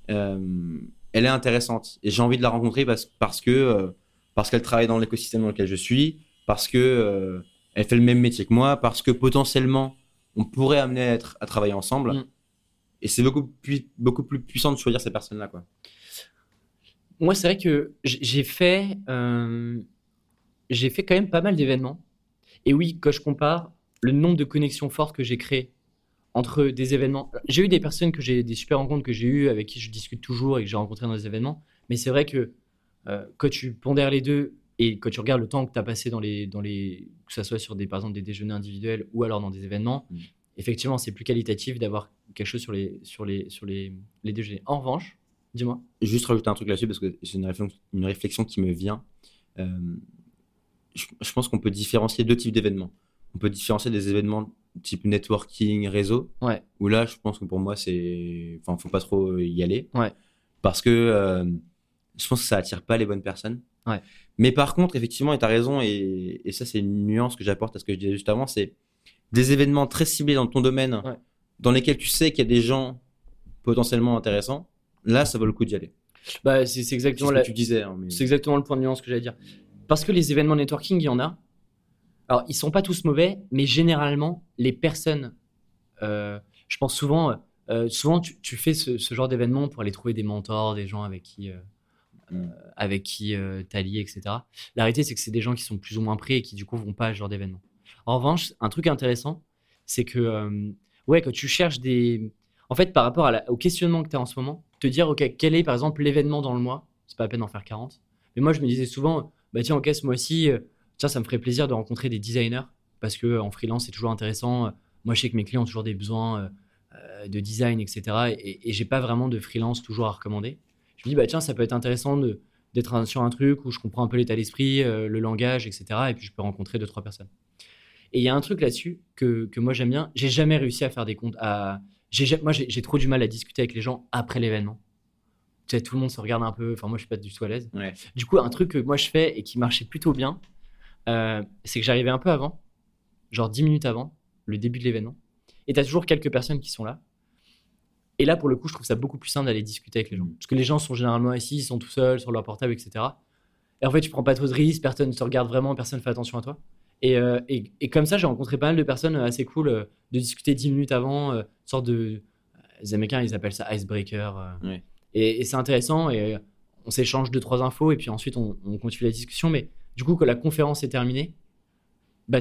elle est intéressante et j'ai envie de la rencontrer parce, parce que parce qu'elle travaille dans l'écosystème dans lequel je suis, parce que elle fait le même métier que moi, parce que potentiellement on pourrait amener à, être, à travailler ensemble. Mm. Et c'est beaucoup plus, beaucoup plus puissant de choisir ces personnes-là. Quoi.
Moi, c'est vrai que j'ai fait, euh, j'ai fait quand même pas mal d'événements. Et oui, quand je compare le nombre de connexions fortes que j'ai créées entre des événements, j'ai eu des personnes que j'ai, des super rencontres que j'ai eues, avec qui je discute toujours et que j'ai rencontrées dans des événements. Mais c'est vrai que euh, quand tu pondères les deux et quand tu regardes le temps que tu as passé dans les, dans les, que ce soit sur des, par exemple, des déjeuners individuels ou alors dans des événements, mm. effectivement, c'est plus qualitatif d'avoir quelque chose sur les, sur les, sur les, les déjeuners. En revanche, dis-moi.
Juste rajouter un truc là-dessus parce que c'est une réflexion, une réflexion qui me vient. Euh, je, pense qu'on peut différencier deux types d'événements. On peut différencier des événements type networking, réseau.
Ouais.
Où là, je pense que pour moi, c'est. Enfin, faut pas trop y aller.
Ouais.
Parce que euh, je pense que ça attire pas les bonnes personnes.
Ouais.
Mais par contre, effectivement, tu as raison, et, ça, c'est une nuance que j'apporte à ce que je disais juste avant, c'est des événements très ciblés dans ton domaine, dans lesquels tu sais qu'il y a des gens potentiellement intéressants. Là, ça vaut le coup d'y aller.
Bah, c'est exactement
ce que tu disais. Hein,
c'est exactement le point de nuance que j'allais dire. Parce que les événements networking, il y en a. Alors, ils sont pas tous mauvais, mais généralement, les personnes, euh, je pense souvent, euh, souvent tu, fais ce, genre d'événement pour aller trouver des mentors, des gens avec qui euh, euh, avec qui euh, tu lié, etc. La réalité, c'est que c'est des gens qui sont plus ou moins prêts et qui, du coup, vont pas à ce genre d'événement. En revanche, un truc intéressant, c'est que, euh, ouais, quand tu cherches des. En fait, par rapport au questionnement que tu as en ce moment, te dire, OK, quel est, par exemple, l'événement dans le mois? C'est pas à peine d'en faire 40. Mais moi, je me disais souvent, bah tiens, OK, ce mois-ci, tiens, ça me ferait plaisir de rencontrer des designers parce que en freelance, c'est toujours intéressant. Moi, je sais que mes clients ont toujours des besoins de design, etc. Et, j'ai pas vraiment de freelance toujours à recommander je me dis, bah, tiens, ça peut être intéressant d'être sur un truc où je comprends un peu l'état d'esprit, euh, le langage, etc. Et puis je peux rencontrer deux, trois personnes. Et il y a un truc là-dessus que, que, moi j'aime bien. J'ai jamais réussi à faire des comptes. À... moi, j'ai trop du mal à discuter avec les gens après l'événement. Tu sais, tout le monde se regarde un peu. Enfin, moi, je suis pas du tout à l'aise. Du coup, un truc que moi je fais et qui marchait plutôt bien, euh, c'est que j'arrivais un peu avant, genre 10 minutes avant le début de l'événement. Et tu as toujours quelques personnes qui sont là. Et là, pour le coup, je trouve ça beaucoup plus simple d'aller discuter avec les gens. Parce que les gens sont généralement assis, ils sont tout seuls sur leur portable, etc. Et en fait, tu prends pas trop de risques, personne ne te regarde vraiment, personne ne fait attention à toi. Et, euh, et, et comme ça, j'ai rencontré pas mal de personnes euh, assez cool euh, de discuter 10 minutes avant, une sorte de. Les Américains, ils appellent ça icebreaker. Et, c'est intéressant, et on s'échange deux, trois infos, et puis ensuite, on, on, continue la discussion. Mais du coup, quand la conférence est terminée, bah,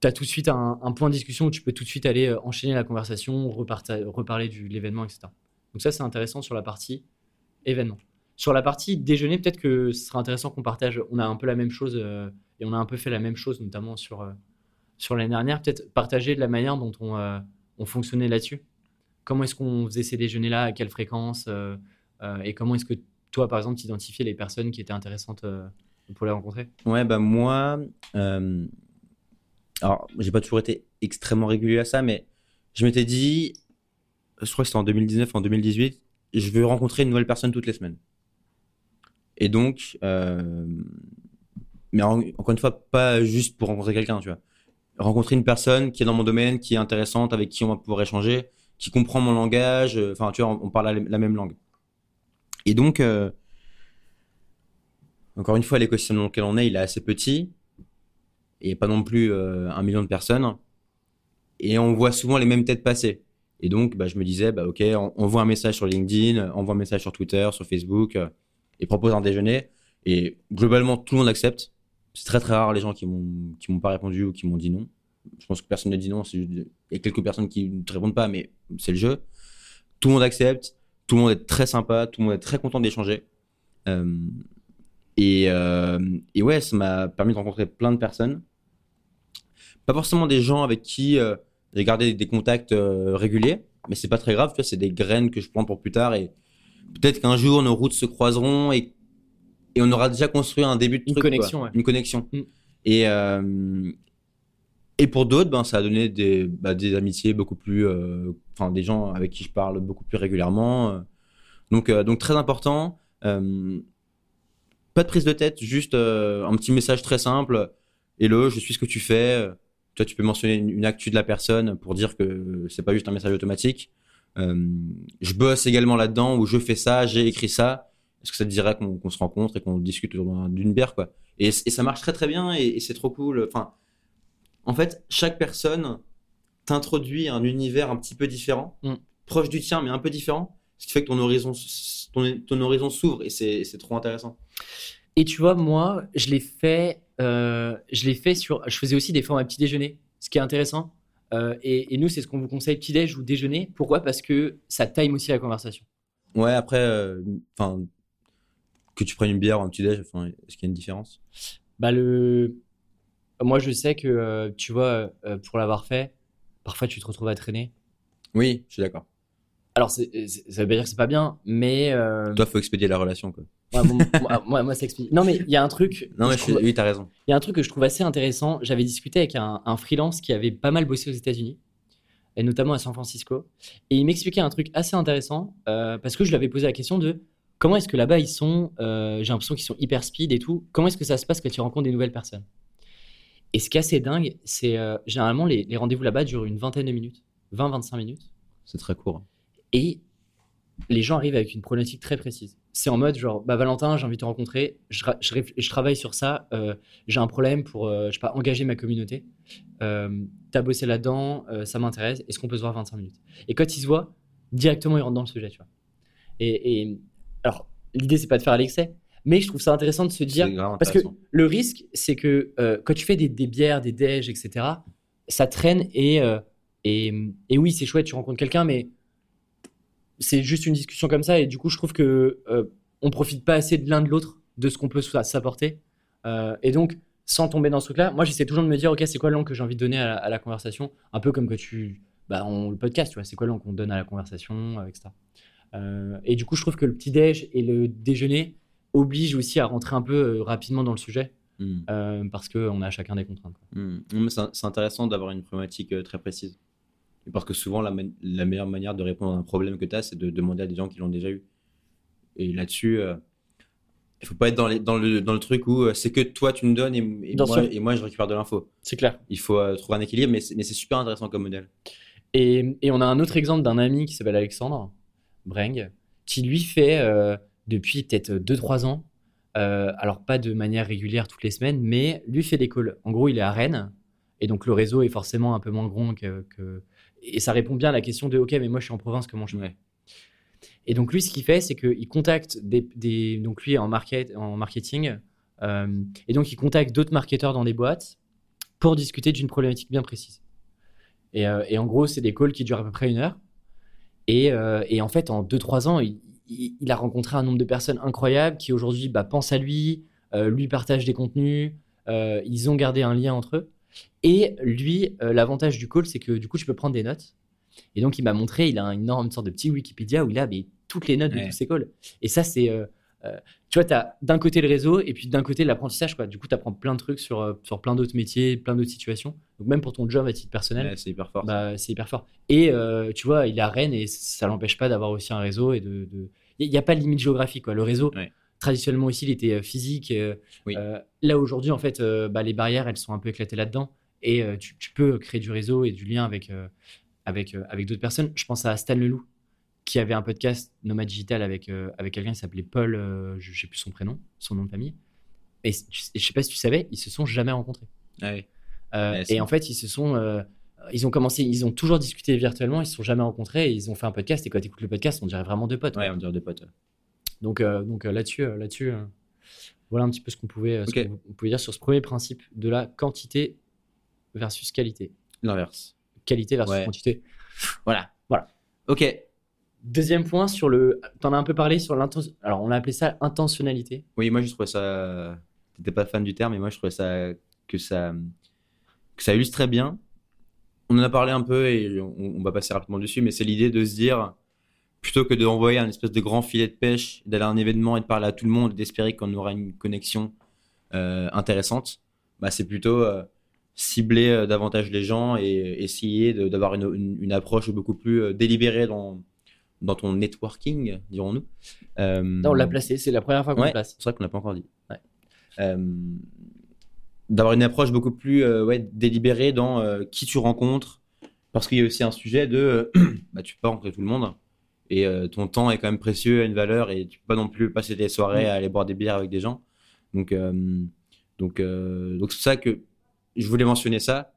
tu as tout de suite un, point de discussion où tu peux tout de suite aller euh, enchaîner la conversation, reparler de l'événement, etc. Donc ça, c'est intéressant sur la partie événement. Sur la partie déjeuner, peut-être que ce sera intéressant qu'on partage. On a un peu la même chose euh, et on a un peu fait la même chose, notamment sur, euh, sur l'année dernière. Peut-être partager de la manière dont on, on fonctionnait là-dessus. Comment est-ce qu'on faisait ces déjeuners-là, à quelle fréquence et comment est-ce que toi, par exemple, tu identifiais les personnes qui étaient intéressantes pour les rencontrer?
Ouais, bah moi, alors, j'ai pas toujours été extrêmement régulier à ça, mais je m'étais dit, je crois que c'était en 2019, en 2018, je veux rencontrer une nouvelle personne toutes les semaines. Et donc, euh, mais encore une fois, pas juste pour rencontrer quelqu'un, tu vois. Rencontrer une personne qui est dans mon domaine, qui est intéressante, avec qui on va pouvoir échanger, qui comprend mon langage, euh, enfin, tu vois, on, parle la, même langue. Et donc, euh, encore une fois, l'écosystème dans lequel on est, il est assez petit et pas non plus un million de personnes. Et on voit souvent les mêmes têtes passer. Et donc, bah, je me disais, bah, OK, on, envoie un message sur LinkedIn, envoie un message sur Twitter, sur Facebook, et propose un déjeuner. Et globalement, tout le monde accepte. C'est très très rare les gens qui m'ont m'ont pas répondu ou qui m'ont dit non. Je pense que personne ne dit non. Il y a quelques personnes qui ne te répondent pas, mais c'est le jeu. Tout le monde accepte. Tout le monde est très sympa. Tout le monde est très content d'échanger. Euh, et, et ouais, ça m'a permis de rencontrer plein de personnes pas forcément des gens avec qui euh, j'ai gardé des contacts euh, réguliers, mais c'est pas très grave, c'est des graines que je plante pour plus tard et peut-être qu'un jour nos routes se croiseront et, et on aura déjà construit un début de
une connexion,
une connexion. Mm. Et euh, et pour d'autres, ben ça a donné des bah, des amitiés beaucoup plus, enfin des gens avec qui je parle beaucoup plus régulièrement. donc donc très important. pas de prise de tête, juste un petit message très simple. Hello, je suis ce que tu fais toi, tu peux mentionner une, actu de la personne pour dire que c'est pas juste un message automatique. Je bosse également là-dedans ou je fais ça, j'ai écrit ça. Est-ce que ça te dirait qu'on se rencontre et qu'on discute d'une bière quoi? Et, ça marche très très bien et, c'est trop cool. Enfin, en fait, chaque personne t'introduit un univers un petit peu différent, mm. proche du tien mais un peu différent, ce qui fait que ton horizon, ton, horizon s'ouvre et c'est trop intéressant.
Et tu vois, moi, je l'ai fait, euh, je l'ai fait sur, je faisais aussi des formats petit déjeuner, ce qui est intéressant. Euh, et, nous, c'est ce qu'on vous conseille, petit déj ou déjeuner. Pourquoi? Parce que ça time aussi la conversation.
Ouais, après, euh, que tu prennes une bière ou un petit déj, est-ce qu'il y a une différence?
Bah le, moi je sais que euh, tu vois, pour l'avoir fait, parfois tu te retrouves à traîner.
Oui, je suis d'accord.
Alors ça veut pas dire que c'est pas bien, mais euh...
toi faut expédier la relation quoi.
moi, moi, ça expédie. Non mais il y a un truc.
Non mais je oui t'as raison.
Il y a un truc que je trouve assez intéressant. J'avais discuté avec un, un freelance qui avait pas mal bossé aux États-Unis et notamment à San Francisco, et il m'expliquait un truc assez intéressant euh, parce que je lui avais posé la question de Comment est-ce que là-bas ils sont euh, J'ai l'impression qu'ils sont hyper speed et tout. Comment est-ce que ça se passe quand tu rencontres des nouvelles personnes? Et ce qui est assez dingue, c'est euh, généralement les, rendez-vous là-bas durent une vingtaine de minutes, 20-25 minutes.
C'est très court.
Et les gens arrivent avec une problématique très précise. C'est en mode genre, bah Valentin, j'ai envie de te rencontrer, je, je, travaille sur ça, euh, j'ai un problème pour, je sais pas, engager ma communauté. Euh, T'as bossé là-dedans, ça m'intéresse, est-ce qu'on peut se voir 25 minutes? Et quand ils se voient, directement ils rentrent dans le sujet, tu vois. Et, et, alors, l'idée, c'est pas de faire à l'excès, mais je trouve ça intéressant de se dire. Parce que le risque, c'est que euh, quand tu fais des, bières, des déj, etc., ça traîne euh, et, et, oui, c'est chouette, tu rencontres quelqu'un, mais c'est juste une discussion comme ça. Et du coup, je trouve que euh, on profite pas assez de l'un de l'autre, de ce qu'on peut s'apporter. et donc, sans tomber dans ce truc-là, moi, j'essaie toujours de me dire, OK, c'est quoi l'angle que j'ai envie de donner à la, conversation? Un peu comme que tu. Bah, on, le podcast, tu vois, c'est quoi l'angle qu'on donne à la conversation, etc. Euh, et du coup, je trouve que le petit-déj et le déjeuner obligent aussi à rentrer un peu euh, rapidement dans le sujet. Euh, parce qu'on a chacun des contraintes.
Hmm. C'est intéressant d'avoir une problématique très précise. Parce que souvent, la, la, meilleure manière de répondre à un problème que tu as, c'est de demander à des gens qui l'ont déjà eu. Et là-dessus, il faut pas être dans, les, dans, le, dans le truc où c'est que toi, tu me donnes et, moi, et moi, je récupère de l'info.
C'est clair.
Il faut trouver un équilibre, mais c'est super intéressant comme modèle.
Et, et, on a un autre exemple d'un ami qui s'appelle Alexandre, Breng, qui lui fait euh, depuis peut-être 2-3 ans, euh, alors pas de manière régulière toutes les semaines, mais lui fait des calls. En gros, il est à Rennes, et donc le réseau est forcément un peu moins grand que, Et ça répond bien à la question de OK, mais moi je suis en province, comment je fais? Et donc lui, ce qu'il fait, c'est qu'il contacte des, Donc lui, en, market, en marketing, euh, et donc il contacte d'autres marketeurs dans des boîtes pour discuter d'une problématique bien précise. Et, et en gros, c'est des calls qui durent à peu près une heure. Euh, et, en fait, en 2-3 ans, il, a rencontré un nombre de personnes incroyables qui aujourd'hui bah, pensent à lui, euh, lui partagent des contenus, euh, ils ont gardé un lien entre eux. Et lui, l'avantage du call, c'est que du coup, tu peux prendre des notes. Et donc, il m'a montré, il a une énorme sorte de petit Wikipédia où il a mais, toutes les notes de tous ses calls. Et ça, c'est euh, tu vois, tu as d'un côté le réseau et puis d'un côté l'apprentissage. Du coup, tu apprends plein de trucs sur, euh, sur plein d'autres métiers, plein d'autres situations. Donc, même pour ton job à titre personnel,
c'est hyper fort.
Bah, c'est hyper fort. Et euh, tu vois, il est à Rennes et ça l'empêche pas d'avoir aussi un réseau. et de, Il n'y a pas de limite géographique. Quoi. Le réseau, traditionnellement aussi, il était physique. là, aujourd'hui, en fait, bah, les barrières, elles sont un peu éclatées là-dedans. Et tu, tu, peux créer du réseau et du lien avec, avec, avec d'autres personnes. Je pense à Stan Leloup qui avait un podcast Nomad Digital avec, euh, avec quelqu'un qui s'appelait Paul, euh, je ne sais plus son prénom, son nom de famille. Et je sais pas si tu savais, ils se sont jamais rencontrés.
Ah
euh, et en fait, ils se sont, ils ont commencé, ils ont toujours discuté virtuellement, ils se sont jamais rencontrés, et ils ont fait un podcast. Et quand tu écoutes le podcast, on dirait vraiment deux potes.
Ouais, on dirait deux potes.
Donc, donc là-dessus, là-dessus, voilà un petit peu ce qu'on pouvait, pouvait dire sur ce premier principe de la quantité versus qualité.
L'inverse.
Qualité versus quantité. Voilà. Voilà.
Ok.
Deuxième point sur le. T'en as un peu parlé sur l'intention. Alors, on a appelé ça intentionnalité.
Oui, moi, je trouvais ça. T'étais pas fan du terme, mais moi, je trouvais ça. Que ça. Que ça illustre très bien. On en a parlé un peu et on, va passer rapidement dessus, mais c'est l'idée de se dire. Plutôt que d'envoyer un espèce de grand filet de pêche, d'aller à un événement et de parler à tout le monde, d'espérer qu'on aura une connexion euh, intéressante, bah, c'est plutôt. Euh, cibler euh, davantage les gens et essayer d'avoir une, une, approche beaucoup plus délibérée dans, dans ton networking, dirons-nous.
Euh, on l'a placé, c'est la première fois qu'on le place.
C'est vrai qu'on l'a pas encore dit. Euh, d'avoir une approche beaucoup plus euh, ouais, délibérée dans qui tu rencontres, Parce qu'il y a aussi un sujet de, bah, tu peux pas rencontrer tout le monde et euh, ton temps est quand même précieux, a une valeur et tu peux pas non plus passer des soirées à aller boire des bières avec des gens. Donc, euh, donc, euh, donc c'est ça que je voulais mentionner ça.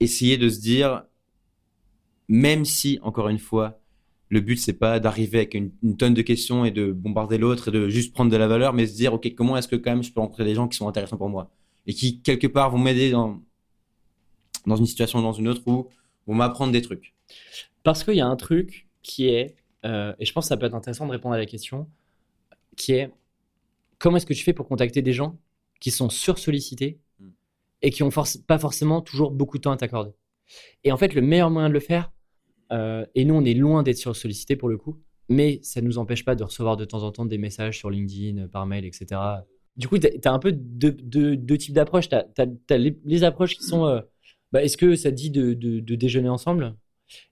essayer de se dire, même si encore une fois, le but c'est pas d'arriver avec une, tonne de questions et de bombarder l'autre et de juste prendre de la valeur, mais se dire ok comment est-ce que quand même je peux rencontrer des gens qui sont intéressants pour moi et qui quelque part vont m'aider dans dans une situation ou dans une autre où vont m'apprendre des trucs.
Parce qu'il y a un truc qui est, euh, et je pense que ça peut être intéressant de répondre à la question, qui est comment est-ce que tu fais pour contacter des gens qui sont sursollicités. Et qui n'ont pas forcément toujours beaucoup de temps à t'accorder. Et en fait, le meilleur moyen de le faire, euh, et nous on est loin d'être sursollicités pour le coup, mais ça ne nous empêche pas de recevoir de temps en temps des messages sur LinkedIn, par mail, etc. Du coup, tu as, un peu deux, types d'approches. Tu as, les, approches qui sont euh, bah, est-ce que ça dit de, déjeuner ensemble?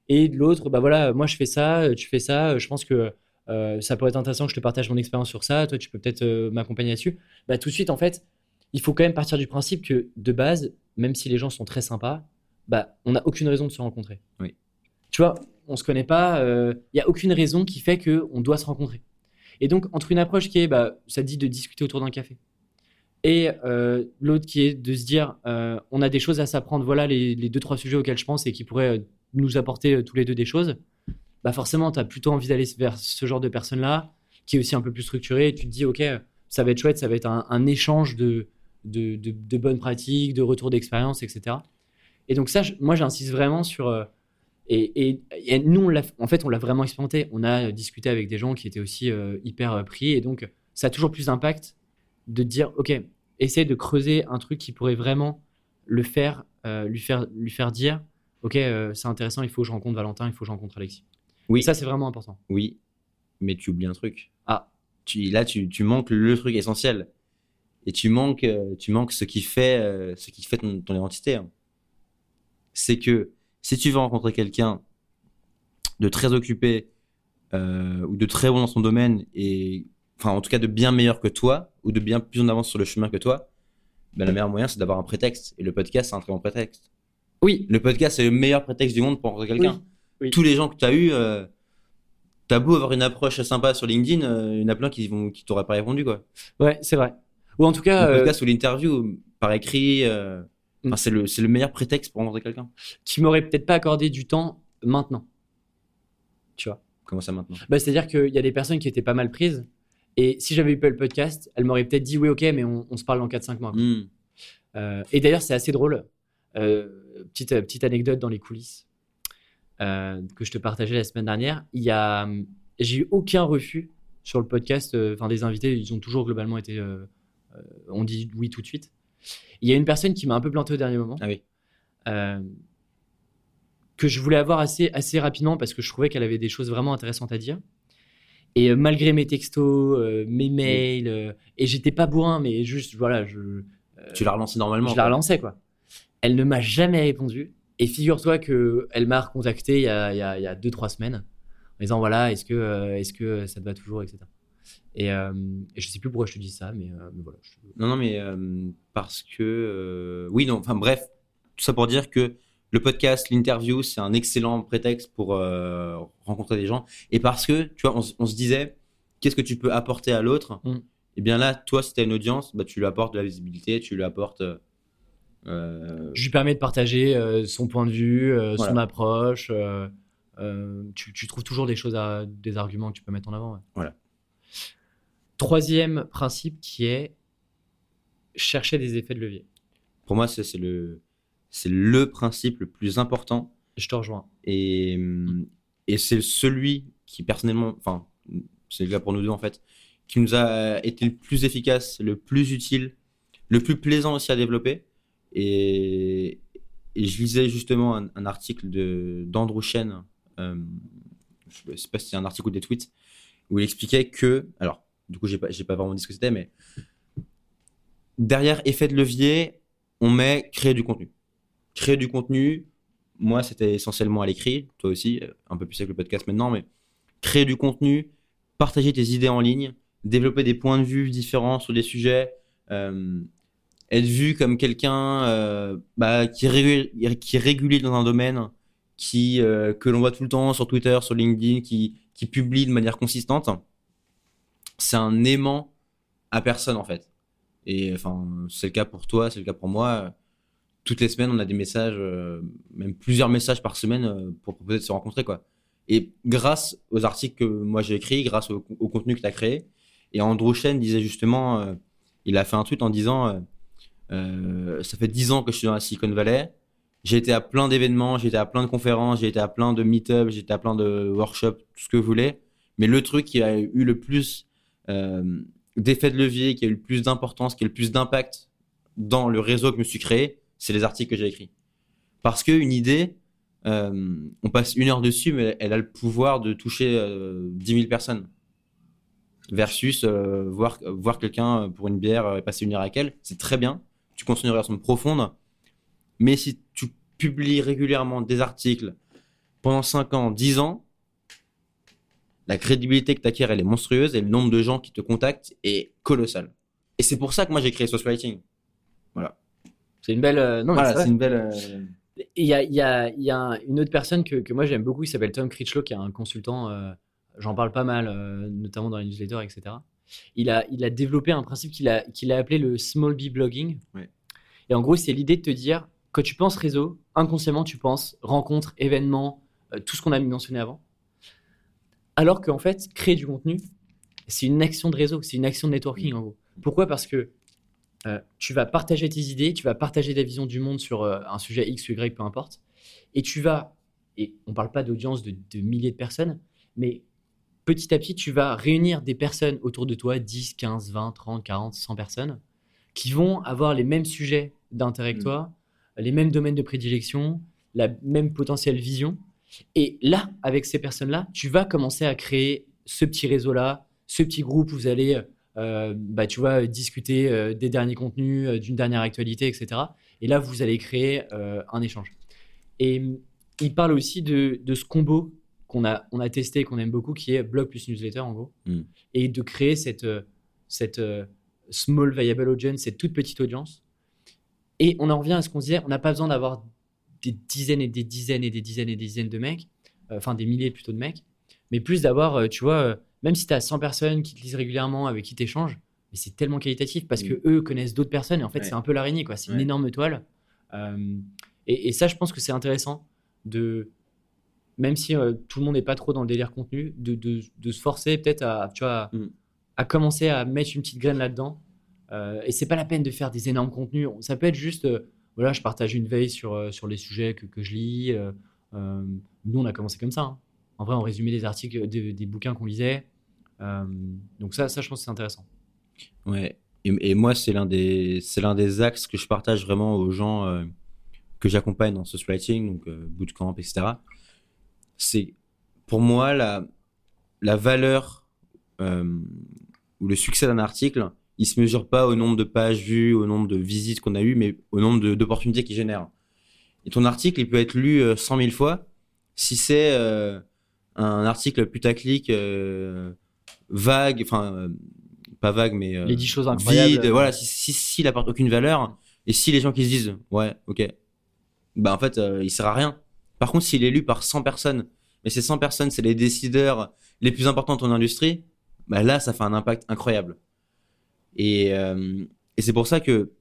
Et de l'autre, bah voilà, moi je fais ça, tu fais ça, je pense que euh, ça pourrait être intéressant que je te partage mon expérience sur ça, toi tu peux peut-être euh, m'accompagner là-dessus. Bah, tout de suite, en fait, il faut quand même partir du principe que de base, même si les gens sont très sympas, bah, on n'a aucune raison de se rencontrer.
Oui.
Tu vois, on se connaît pas, il euh, n'y a aucune raison qui fait qu'on doit se rencontrer. Et donc, entre une approche qui est, bah, ça dit de discuter autour d'un café, et euh, l'autre qui est de se dire, euh, on a des choses à s'apprendre, voilà les, deux, trois sujets auxquels je pense et qui pourraient nous apporter tous les deux des choses, bah forcément, tu as plutôt envie d'aller vers ce genre de personnes-là, qui est aussi un peu plus structuré, et tu te dis, OK, ça va être chouette, ça va être un, échange de, de, bonnes pratiques, de retours d'expérience, etc. Et donc ça, moi, j'insiste vraiment sur... Et, nous, on en fait, on l'a vraiment expérimenté. On a discuté avec des gens qui étaient aussi hyper pris, et donc ça a toujours plus d'impact de dire, OK, essaye de creuser un truc qui pourrait vraiment le faire, euh, lui, faire lui faire dire, OK, euh, c'est intéressant, il faut que je rencontre Valentin, il faut que je rencontre Alexis. Oui. Ça, c'est vraiment important.
Oui, mais tu oublies un truc.
Ah.
Tu, là, tu, tu manques le truc essentiel. Et tu manques, euh, tu manques ce qui fait, ce qui fait ton, ton identité. Hein. C'est que si tu veux rencontrer quelqu'un de très occupé ou de très bon dans son domaine et enfin en tout cas de bien meilleur que toi ou de bien plus en avance sur le chemin que toi, ben, le meilleur moyen c'est d'avoir un prétexte. Et le podcast c'est un très bon prétexte.
Oui.
Le podcast c'est le meilleur prétexte du monde pour rencontrer quelqu'un. Tous les gens que tu as eu, euh, t'as beau avoir une approche sympa sur LinkedIn, euh, il y en a plein qui vont qui t'auraient pas répondu quoi.
Ouais, c'est vrai. Ou en tout cas.
Le euh, podcast ou l'interview par écrit, euh, mm. c'est le meilleur prétexte pour rencontrer quelqu'un.
Tu m'aurais peut-être pas accordé du temps maintenant. Tu vois.
Comment ça maintenant?
Bah, C'est-à-dire qu'il y a des personnes qui étaient pas mal prises et si j'avais eu pas le podcast, elle m'aurait peut-être dit oui, ok, mais on, se parle dans 4-5 mois. Hmm. Euh, et d'ailleurs, c'est assez drôle. Euh, petite, petite anecdote dans les coulisses euh, que je te partageais la semaine dernière. Il y a, j'ai eu aucun refus sur le podcast. Enfin, des invités, ils ont toujours globalement été, on dit oui tout de suite. Il y a une personne qui m'a un peu planté au dernier moment.
Ah oui.
que je voulais avoir assez, assez rapidement parce que je trouvais qu'elle avait des choses vraiment intéressantes à dire. Et euh, malgré mes textos, euh, mes mails, euh, et j'étais pas bourrin, mais juste, voilà, je.
tu l'as relancé normalement.
Je la relançais, quoi. Elle ne m'a jamais répondu. Et figure-toi qu'elle m'a recontacté il y a, il y a, deux, trois semaines, en disant voilà, est-ce que, est-ce que ça te va toujours, etc. Et, et, je sais plus pourquoi je te dis ça, mais, voilà.
Non, non, mais parce que. oui, non, enfin bref, tout ça pour dire que le podcast, l'interview, c'est un excellent prétexte pour euh, rencontrer des gens. Et parce que, tu vois, on, se disait, qu'est-ce que tu peux apporter à l'autre? Mm. Et eh bien là, toi, si tu as une audience, bah, tu lui apportes de la visibilité, tu lui apportes.
Euh, Je lui permets de partager euh, son point de vue, son approche. Tu, trouves toujours des choses, à, des arguments que tu peux mettre en avant.
Voilà.
Troisième principe qui est chercher des effets de levier.
Pour moi, c'est le c'est le principe le plus important.
Je te rejoins.
Et, et c'est celui qui, personnellement, enfin, c'est le cas pour nous deux en fait, qui nous a été le plus efficace, le plus utile, le plus plaisant aussi à développer. Et, et je lisais justement un, article de d'Andrew Chen, euh, je sais pas si c'est un article ou des tweets, où il expliquait que, alors, du coup, j'ai pas, pas vraiment dit ce que c'était, mais derrière effet de levier, on met créer du contenu. Créer du contenu, moi, c'était essentiellement à l'écrit, toi aussi, un peu plus avec le podcast maintenant, mais créer du contenu, partager tes idées en ligne, développer des points de vue différents sur des sujets, euh, être vu comme quelqu'un euh, bah, qui, est qui régulier dans un domaine, qui euh, que l'on voit tout le temps sur Twitter, sur LinkedIn, qui publie de manière consistante, c'est un aimant à personne en fait. Et enfin, c'est le cas pour toi, c'est le cas pour moi. Toutes les semaines, on a des messages, euh, même plusieurs messages par semaine pour proposer de se rencontrer quoi. Et grâce aux articles que moi j'ai écrits, grâce au, contenu que tu as créé, et Andrew Chen disait justement, il a fait un tweet en disant euh, ça fait dix ans que je suis dans la Silicon Valley. J'ai été à plein d'événements, j'ai été à plein de conférences, j'ai été à plein de meet-ups, j'ai été à plein de workshops, tout ce que vous voulez. Mais le truc qui a eu le plus euh, d'effet de levier, qui a eu le plus d'importance, qui a eu le plus d'impact dans le réseau que je me suis créé, c'est les articles que j'ai écrits. Parce qu'une idée, euh, on passe une heure dessus, mais elle a le pouvoir de toucher euh, 10 000 personnes. Versus euh, voir, voir quelqu'un pour une bière et passer une heure avec elle, c'est très bien tu continues une relation profonde. Mais si tu publies régulièrement des articles pendant 5 ans, 10 ans, la crédibilité que tu acquiers, elle est monstrueuse et le nombre de gens qui te contactent est colossal. Et c'est pour ça que moi j'ai créé Social Writing. Voilà.
C'est une belle. Euh,
non, voilà, c'est une belle. Euh,
il y, a, y, a, y a, une autre personne que, que moi j'aime beaucoup, il s'appelle Tom Critchlow, qui est un consultant, euh, j'en parle pas mal, notamment dans les newsletters, etc il a, il a développé un principe qu'il a, qu'il a appelé le small b blogging. Et en gros, c'est l'idée de te dire, quand tu penses réseau, inconsciemment, tu penses rencontre, événement, tout ce qu'on a mentionné avant. Alors qu'en fait, créer du contenu, c'est une action de réseau, c'est une action de networking en gros. Pourquoi? Parce que euh, tu vas partager tes idées, tu vas partager ta vision du monde sur euh, un sujet X ou Y, peu importe. Et tu vas, et on ne parle pas d'audience de, de, milliers de personnes, mais petit à petit, tu vas réunir des personnes autour de toi, 10, 15, 20, 30, 40, 100 personnes, qui vont avoir les mêmes sujets d'intérêt que mm. toi, les mêmes domaines de prédilection, la même potentielle vision. Et là, avec ces personnes-là, tu vas commencer à créer ce petit réseau-là, ce petit groupe où vous allez, euh, bah, tu vois, discuter euh, des derniers contenus, euh, d'une dernière actualité, etc. Et là, vous allez créer un échange. Et il parle aussi de, de ce combo qu'on a, on a testé, qu'on aime beaucoup, qui est blog plus newsletter en gros, hmm. et de créer cette, cette small viable audience, cette toute petite audience. Et on en revient à ce qu'on disait, on n'a pas besoin d'avoir des dizaines et des dizaines et des dizaines et des dizaines de mecs, euh, enfin des milliers plutôt de mecs, mais plus d'avoir, tu vois, même si tu as 100 personnes qui te lisent régulièrement, avec qui tu échanges, mais c'est tellement qualitatif parce que hmm. eux connaissent d'autres personnes et en fait c'est un peu l'araignée, quoi. C'est une énorme toile. et, et, ça, je pense que c'est intéressant de même si euh, tout le monde n'est pas trop dans le délire contenu, de, de, se forcer peut-être à, tu vois, mm. à commencer à mettre une petite graine là-dedans. Euh, et c'est pas la peine de faire des énormes contenus. Ça peut être juste, euh, voilà, je partage une veille sur, euh, sur les sujets que, que je lis. nous, on a commencé comme ça. Hein. En vrai, on résumait des articles, des, bouquins qu'on lisait. donc ça, ça, je pense que c'est intéressant.
Ouais. Et, moi, c'est l'un des, des axes que je partage vraiment aux gens que j'accompagne dans ce writing, donc bootcamp, etc c'est pour moi la, la valeur euh, ou le succès d'un article, il se mesure pas au nombre de pages vues, au nombre de visites qu'on a eues, mais au nombre d'opportunités qu'il génère. Et ton article, il peut être lu 100 euh, 000 fois. Si c'est euh, un article putaclic, vague, enfin, pas vague, mais
les 10 choses incroyables.
Vide, voilà, si, si, si, il apporte aucune valeur, et si les gens qui se disent, ouais, ok, bah en fait, il sert à rien. Par contre, s'il est lu par 100 personnes, mais ces 100 personnes, c'est les décideurs les plus importants de ton industrie, bah là, ça fait un impact incroyable. Et, euh, et c'est pour ça que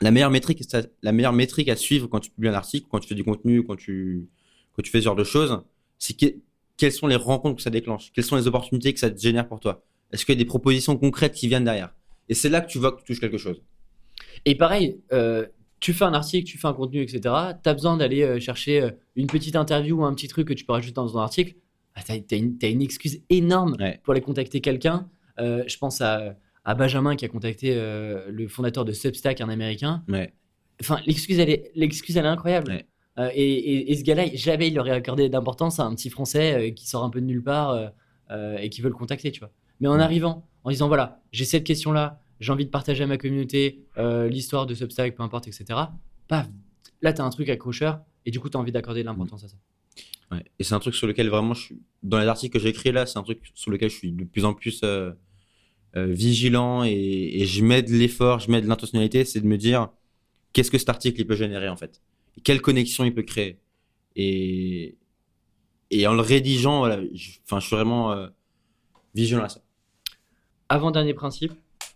la meilleure métrique, la meilleure métrique à suivre quand tu publies un article, quand tu fais du contenu, quand tu, quand tu fais ce genre de choses, c'est quelles sont les rencontres que ça déclenche, quelles sont les opportunités que ça te génère pour toi? Est-ce qu'il y a des propositions concrètes qui viennent derrière? Et c'est là que tu vois que tu touches quelque chose.
Et pareil, euh, tu fais un article, tu fais un contenu, etc. Tu as besoin d'aller euh, chercher une petite interview ou un petit truc que tu peux rajouter dans ton article. Bah, tu as, une excuse énorme pour aller contacter quelqu'un. Euh, je pense à, Benjamin qui a contacté le fondateur de Substack, un américain. Enfin, l'excuse, elle est, l'excuse, elle est incroyable. Et, ce gars-là, jamais il aurait accordé d'importance à un petit français qui sort un peu de nulle part et qui veut le contacter, tu vois. Mais en arrivant, en disant voilà, j'ai cette question-là, j'ai envie de partager à ma communauté euh, l'histoire de Substack, peu importe, etc. Paf, là, tu as un truc accrocheur et du coup, tu as envie d'accorder de l'importance à ça.
Et c'est un truc sur lequel vraiment, je suis... dans les articles que j'ai écrits là, c'est un truc sur lequel je suis de plus en plus euh, vigilant et, je mets de l'effort, je mets de l'intentionnalité, c'est de me dire qu'est-ce que cet article il peut générer en fait, quelle connexion il peut créer? Et, et en le rédigeant, je, suis vraiment vigilant à ça.
Avant-dernier principe,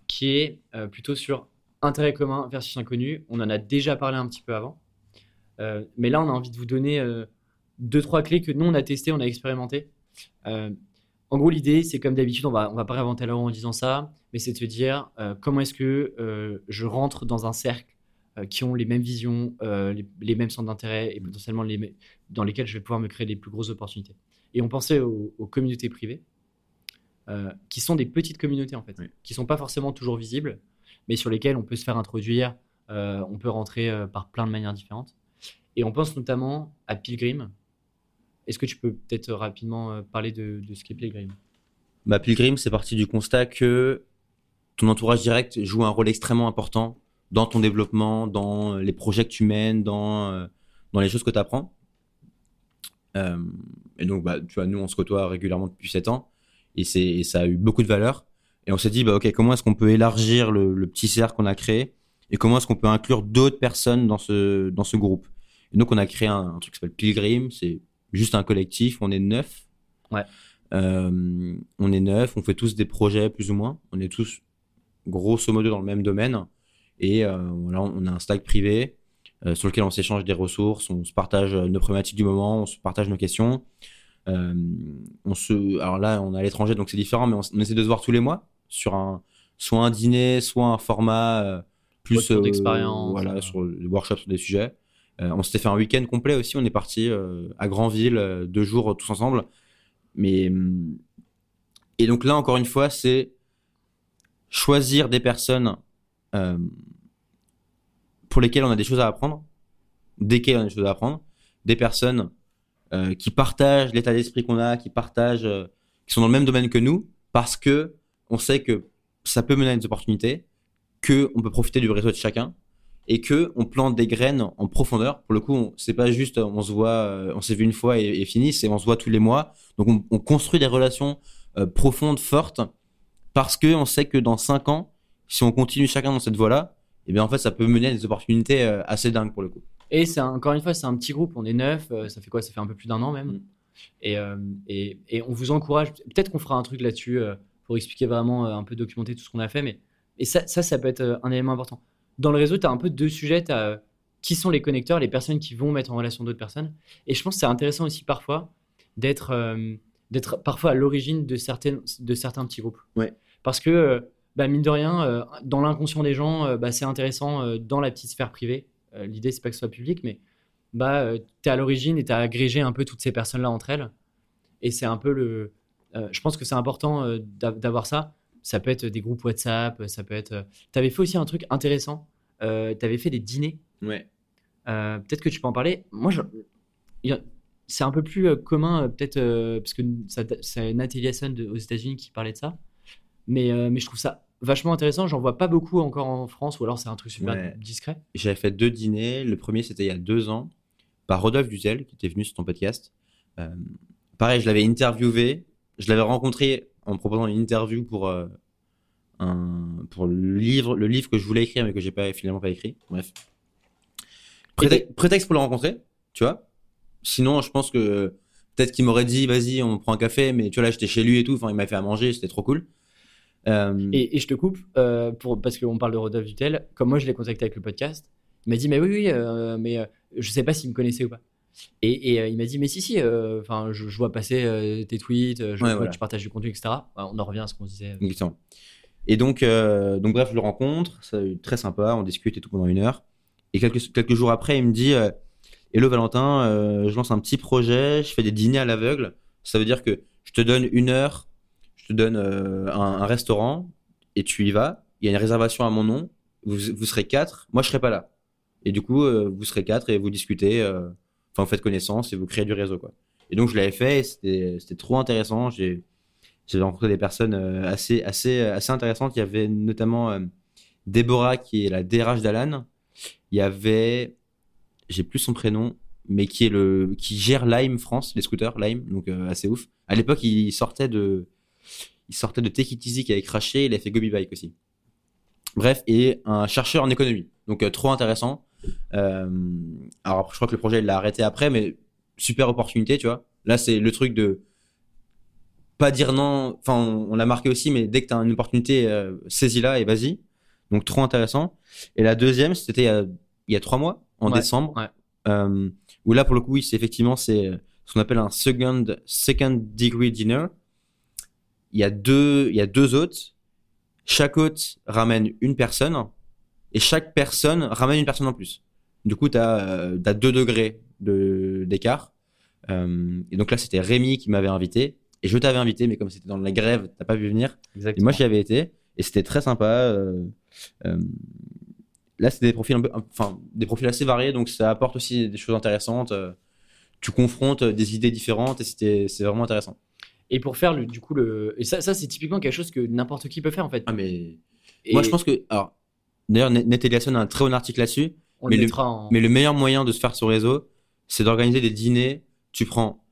qui est plutôt sur intérêt commun versus inconnu. On en a déjà parlé un petit peu avant. Euh, mais là, on a envie de vous donner euh, deux, trois clés que nous, on a testé, on a expérimenté. Euh, en gros, l'idée, c'est comme d'habitude, on va, on va pas réinventer la en disant ça, mais c'est de se dire comment est-ce que je rentre dans un cercle qui ont les mêmes visions, les, mêmes centres d'intérêt et potentiellement les, dans lesquels je vais pouvoir me créer les plus grosses opportunités. Et on pensait aux, communautés privées, qui sont des petites communautés en fait, qui sont pas forcément toujours visibles, mais sur lesquelles on peut se faire introduire, on peut rentrer par plein de manières différentes. Et on pense notamment à Pilgrim. Est-ce que tu peux peut-être rapidement euh, parler de, ce qu'est Pilgrim?
Bah, Pilgrim, c'est parti du constat que ton entourage direct joue un rôle extrêmement important dans ton développement, dans les projets que tu mènes, dans, euh, dans les choses que tu apprends. Euh, et donc, bah, tu vois, nous, on se côtoie régulièrement depuis 7 ans et, et ça a eu beaucoup de valeur. Et on s'est dit, bah, OK, comment est-ce qu'on peut élargir le, petit cercle qu'on a créé et comment est-ce qu'on peut inclure d'autres personnes dans ce, dans ce groupe? Et donc, on a créé un, truc qui s'appelle Pilgrim. C'est juste un collectif. On est neuf.
Ouais.
Euh, on est neuf. On fait tous des projets plus ou moins. On est tous grosso modo dans le même domaine. Et euh, voilà, on a un stack privé euh, sur lequel on s'échange des ressources. On se partage nos problématiques du moment. On se partage nos questions. on se, alors là, on est à l'étranger, donc c'est différent, mais on, essaie de se voir tous les mois sur un, soit un dîner, soit un format plus
d'expérience,
voilà, sur des workshops sur des sujets. Euh, on s'était fait un week-end complet aussi. On est parti euh, à Granville, euh, deux jours tous ensemble. Mais et donc là, encore une fois, c'est choisir des personnes pour lesquelles on a des choses à apprendre, desquelles on a des choses à apprendre, des personnes qui partagent l'état d'esprit qu'on a, qui partagent, qui sont dans le même domaine que nous, parce que on sait que ça peut mener à des opportunités, que on peut profiter du réseau de chacun, et que on plante des graines en profondeur. Pour le coup, c'est pas juste on se voit, euh, on s'est vu une fois et, fini, c'est on se voit tous les mois. Donc on, construit des relations euh, profondes, fortes, parce que on sait que dans cinq ans, si on continue chacun dans cette voie-là, et eh bien en fait ça peut mener à des opportunités euh, assez dingues pour le coup.
Et c'est encore une fois c'est un petit groupe, on est neuf, ça fait quoi? Ça fait un peu plus d'un an même. Mm. Et, et, et, on vous encourage. Peut-être qu'on fera un truc là-dessus pour expliquer vraiment un peu documenter tout ce qu'on a fait, mais et ça, ça, ça peut être un élément important dans le réseau, tu as un peu deux sujets. Tu as qui sont les connecteurs, les personnes qui vont mettre en relation d'autres personnes. Et je pense que c'est intéressant aussi parfois d'être euh, d'être parfois à l'origine de, certaines, de certains petits groupes.
Ouais.
Parce que, euh, bah, mine de rien, euh, dans l'inconscient des gens, bah, c'est intéressant dans la petite sphère privée. L'idée, c'est pas que ce soit public, mais bah, tu es à l'origine et tu as agrégé un peu toutes ces personnes-là entre elles. Et c'est un peu le. je pense que c'est important d'avoir ça. Ça peut être des groupes WhatsApp, ça peut être. Tu avais fait aussi un truc intéressant. Euh, tu avais fait des dîners.
Ouais.
Euh, peut-être que tu peux en parler. Moi, c'est un peu plus euh, commun, peut-être, parce que c'est Nathalie Hassan aux États-Unis qui parlait de ça. Mais, mais je trouve ça vachement intéressant. J'en vois pas beaucoup encore en France, ou alors c'est un truc super discret.
J'avais fait deux dîners. Le premier, c'était il y a deux ans, par Rodolphe Duzel, qui était venu sur ton podcast. pareil, je l'avais interviewé. Je l'avais rencontré en proposant une interview pour, un, pour le livre, le livre que je voulais écrire mais que j'ai pas finalement pas écrit. Bref. prétexte pour le rencontrer, tu vois. Sinon, je pense que peut-être qu'il m'aurait dit, vas-y, on prend un café, mais tu vois là, j'étais chez lui et tout. Enfin, il m'a fait à manger, c'était trop cool.
Euh, et, je te coupe euh, pour, parce qu'on parle de Rodolphe Dutel. Comme moi, je l'ai contacté avec le podcast. Il m'a dit, mais oui, oui, euh, mais je sais pas s'il me connaissait ou pas. Et, et il m'a dit, mais si, si, enfin, je, vois passer tes tweets, je vois que tu partages du contenu, etc. on en revient à ce qu'on disait.
Exactement. Et donc, euh, donc bref, je le rencontre, c'est très sympa, on discute et tout pendant une heure. Et quelques, quelques jours après, il me dit euh, Hello Valentin, euh, je lance un petit projet, je fais des dîners à l'aveugle. Ça veut dire que je te donne une heure, je te donne un, restaurant et tu y vas. Il y a une réservation à mon nom, vous, vous serez quatre, moi je serai pas là. Et du coup, vous serez quatre et vous discutez, enfin vous faites connaissance et vous créez du réseau. quoi. Et donc je l'avais fait c'était trop intéressant. J'ai rencontré des personnes euh, assez, assez, euh, assez intéressantes. Il y avait notamment euh, Déborah, qui est la DRH d'Alan. Il y avait, j'ai plus son prénom, mais qui est le, qui gère Lime France, les scooters Lime, donc assez ouf. À l'époque, il sortait de, il sortait de Take It qui avait craché, il a fait Gobi Bike aussi. Bref, et un chercheur en économie. Donc trop intéressant. Euh, alors je crois que le projet il l'a arrêté après, mais super opportunité, tu vois. Là c'est le truc de pas dire non. Enfin on, l'a marqué aussi, mais dès que tu as une opportunité, euh, saisis-la et vas-y. Donc trop intéressant. Et la deuxième, c'était il y a trois mois, en décembre, euh, où là pour le coup, oui, c'est effectivement c'est ce qu'on appelle un second second degree dinner. Il y a deux il y a deux hôtes chaque hôte ramène une personne et chaque personne ramène une personne en plus. Du coup, tu as, 2 degrés d'écart. Euh, et donc là, c'était Rémi qui m'avait invité. Et je t'avais invité, mais comme c'était dans la grève, t'as pas pu venir. Et moi, j'y avais été. Et c'était très sympa. Euh, euh, là, c'était des profils enfin, des profils assez variés, donc ça apporte aussi des choses intéressantes. tu confrontes des idées différentes et c'était, c'est vraiment intéressant.
Et pour faire le, du coup le. Et ça, ça c'est typiquement quelque chose que n'importe qui peut faire en fait.
Ah, mais. Moi, je pense que. Alors, d'ailleurs, Net a un très bon article là-dessus. Mais, le, mais le meilleur moyen de se faire sur réseau, c'est d'organiser des dîners. Tu prends.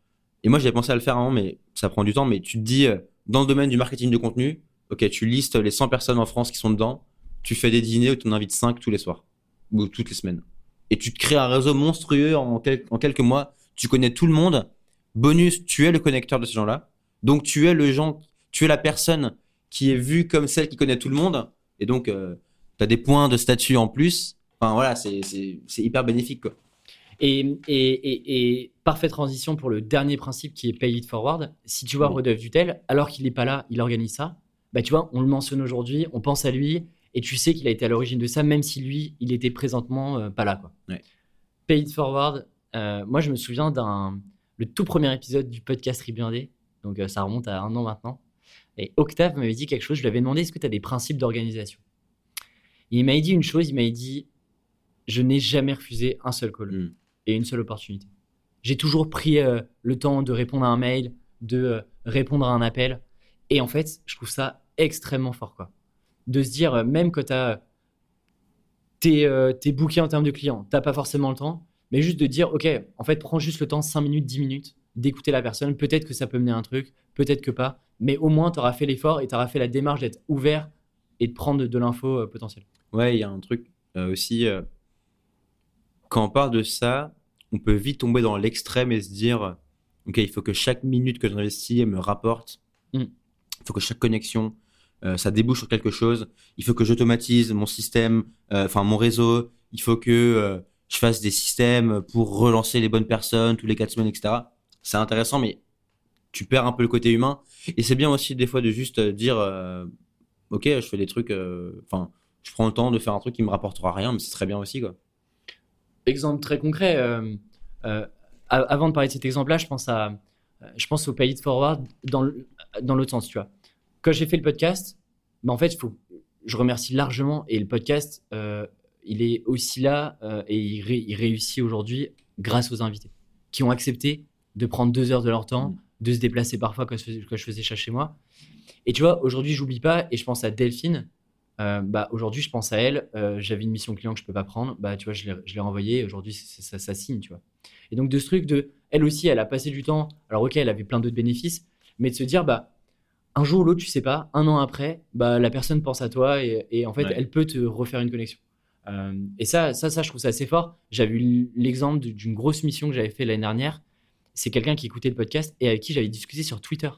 Et moi, j'avais pensé à le faire avant, mais ça prend du temps. Mais tu te dis, euh, dans le domaine du marketing de contenu, ok, tu listes les 100 personnes en France qui sont dedans. Tu fais des dîners où tu en invites 5 tous les soirs. Ou toutes les semaines. Et tu te crées un réseau monstrueux en, en quelques mois. Tu connais tout le monde. Bonus, tu es le connecteur de ces gens-là donc tu es le genre, tu es la personne qui est vue comme celle qui connaît tout le monde, et donc euh, tu as des points de statut en plus. Enfin voilà, c'est hyper bénéfique quoi.
Et, et, et, parfaite transition pour le dernier principe qui est pay it forward. Si tu vois Rodolphe Dutel, alors qu'il n'est pas là, il organise ça, bah tu vois, on le mentionne aujourd'hui, on pense à lui, et tu sais qu'il a été à l'origine de ça, même si lui, il était présentement euh, pas là. Quoi. Pay it forward, euh, moi je me souviens d'un le tout premier épisode du podcast Reblindé donc euh, ça remonte à un an maintenant. Et Octave m'avait dit quelque chose, je lui avais demandé est-ce que tu as des principes d'organisation? Il m'a dit une chose, il m'a dit je n'ai jamais refusé un seul call hmm. et une seule opportunité. J'ai toujours pris euh, le temps de répondre à un mail, de euh, répondre à un appel. Et en fait, je trouve ça extrêmement fort. Quoi. De se dire, même que tu as tes, tes bookés en termes de clients, tu n'as pas forcément le temps, mais juste de dire, OK, en fait, prends juste le temps, 5 minutes, 10 minutes, d'écouter la personne. Peut-être que ça peut mener à un truc, peut-être que pas. Mais au moins, tu auras fait l'effort et tu auras fait la démarche d'être ouvert et de prendre de, l'info euh, potentielle.
Ouais, il y a un truc euh, aussi. Euh, quand on parle de ça, on peut vite tomber dans l'extrême et se dire Ok, il faut que chaque minute que j'investis me rapporte. Mm. Il faut que chaque connexion, ça débouche sur quelque chose. Il faut que j'automatise mon système, enfin mon réseau. Il faut que je fasse des systèmes pour relancer les bonnes personnes tous les quatre semaines, etc c'est intéressant, mais tu perds un peu le côté humain. Et c'est bien aussi des fois de juste euh, dire, euh, ok, je fais des trucs, euh, enfin, je prends le temps de faire un truc qui me rapportera rien, mais c'est très bien aussi, quoi.
Exemple très concret. avant de parler de cet exemple-là, je pense à, je pense au Pay It Forward dans dans l'autre sens, tu vois. Quand j'ai fait le podcast, bah en fait, faut, je remercie largement et le podcast, il est aussi là et il, il réussit aujourd'hui grâce aux invités qui ont accepté de prendre deux heures de leur temps, mm. de se déplacer parfois quand je faisais, quand je faisais ça chez moi. Et tu vois, aujourd'hui, j'oublie pas et je pense à Delphine. Euh, bah, aujourd'hui, je pense à elle. Euh, j'avais une mission client que je peux pas prendre. Bah, tu vois, je l'ai renvoyée. Aujourd'hui, ça, ça signe, tu vois. Et donc, de ce truc de, elle aussi, elle a passé du temps. Alors, ok, elle avait plein d'autres bénéfices, mais de se dire, bah, un jour ou l'autre, tu sais pas, un an après, bah, la personne pense à toi et, en fait, elle peut te refaire une connexion. Euh, et ça, ça, ça, je trouve ça assez fort. J'avais eu l'exemple d'une grosse mission que j'avais fait l'année dernière c'est quelqu'un qui écoutait le podcast et avec qui j'avais discuté sur Twitter.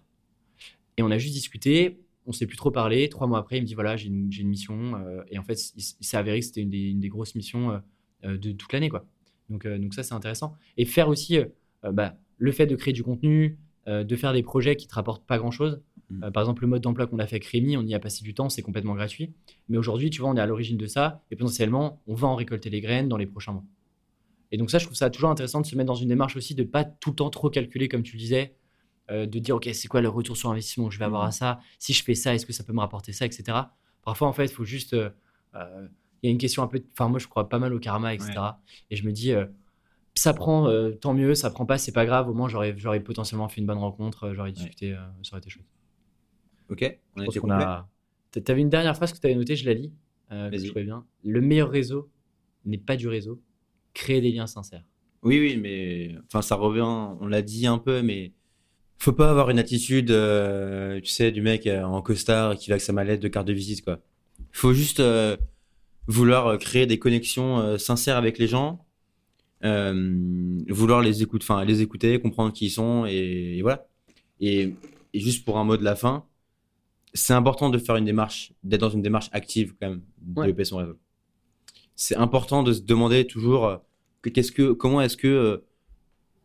Et on a juste discuté, on s'est plus trop parlé. Trois mois après, il me dit voilà, j'ai une, mission. Euh, et en fait, il, s'est avéré que c'était une, des, grosses missions euh, euh, de toute l'année. quoi. Donc, donc ça, c'est intéressant. Et faire aussi bah, le fait de créer du contenu, de faire des projets qui te rapportent pas grand-chose. Mm. par exemple, le mode d'emploi qu'on a fait avec Rémi, on y a passé du temps, c'est complètement gratuit. Mais aujourd'hui, tu vois, on est à l'origine de ça et potentiellement, on va en récolter les graines dans les prochains mois. Et donc ça, je trouve ça toujours intéressant de se mettre dans une démarche aussi de pas tout le temps trop calculer, comme tu le disais, euh, de dire, OK, c'est quoi le retour sur investissement que je vais avoir à mmh. ça? Si je fais ça, est-ce que ça peut me rapporter ça, etc. Parfois, en fait, il faut juste... Euh, euh, il y a une question un peu... Enfin, moi, je crois pas mal au karma, etc. Et je me dis, ça prend, tant mieux, ça prend pas, c'est pas grave. Au moins, j'aurais, j'aurais potentiellement fait une bonne rencontre, j'aurais discuté, ça aurait été chouette.
Ok,
on a complet? A... Tu avais une dernière phrase que tu avais notée, je la lis. je trouvais bien. Le meilleur réseau n'est pas du réseau, créer des liens sincères.
Oui, oui, mais enfin, ça revient, on l'a dit un peu, mais faut pas avoir une attitude, tu sais, du mec en costard qui va avec sa mallette de carte de visite, quoi. Faut juste vouloir créer des connexions sincères avec les gens, vouloir les écouter, enfin les écouter, comprendre qui ils sont et, voilà. Et, et, juste pour un mot de la fin, c'est important de faire une démarche, d'être dans une démarche active quand même, de développer son réseau. C'est important de se demander toujours euh, qu'est-ce que, comment est-ce que, euh,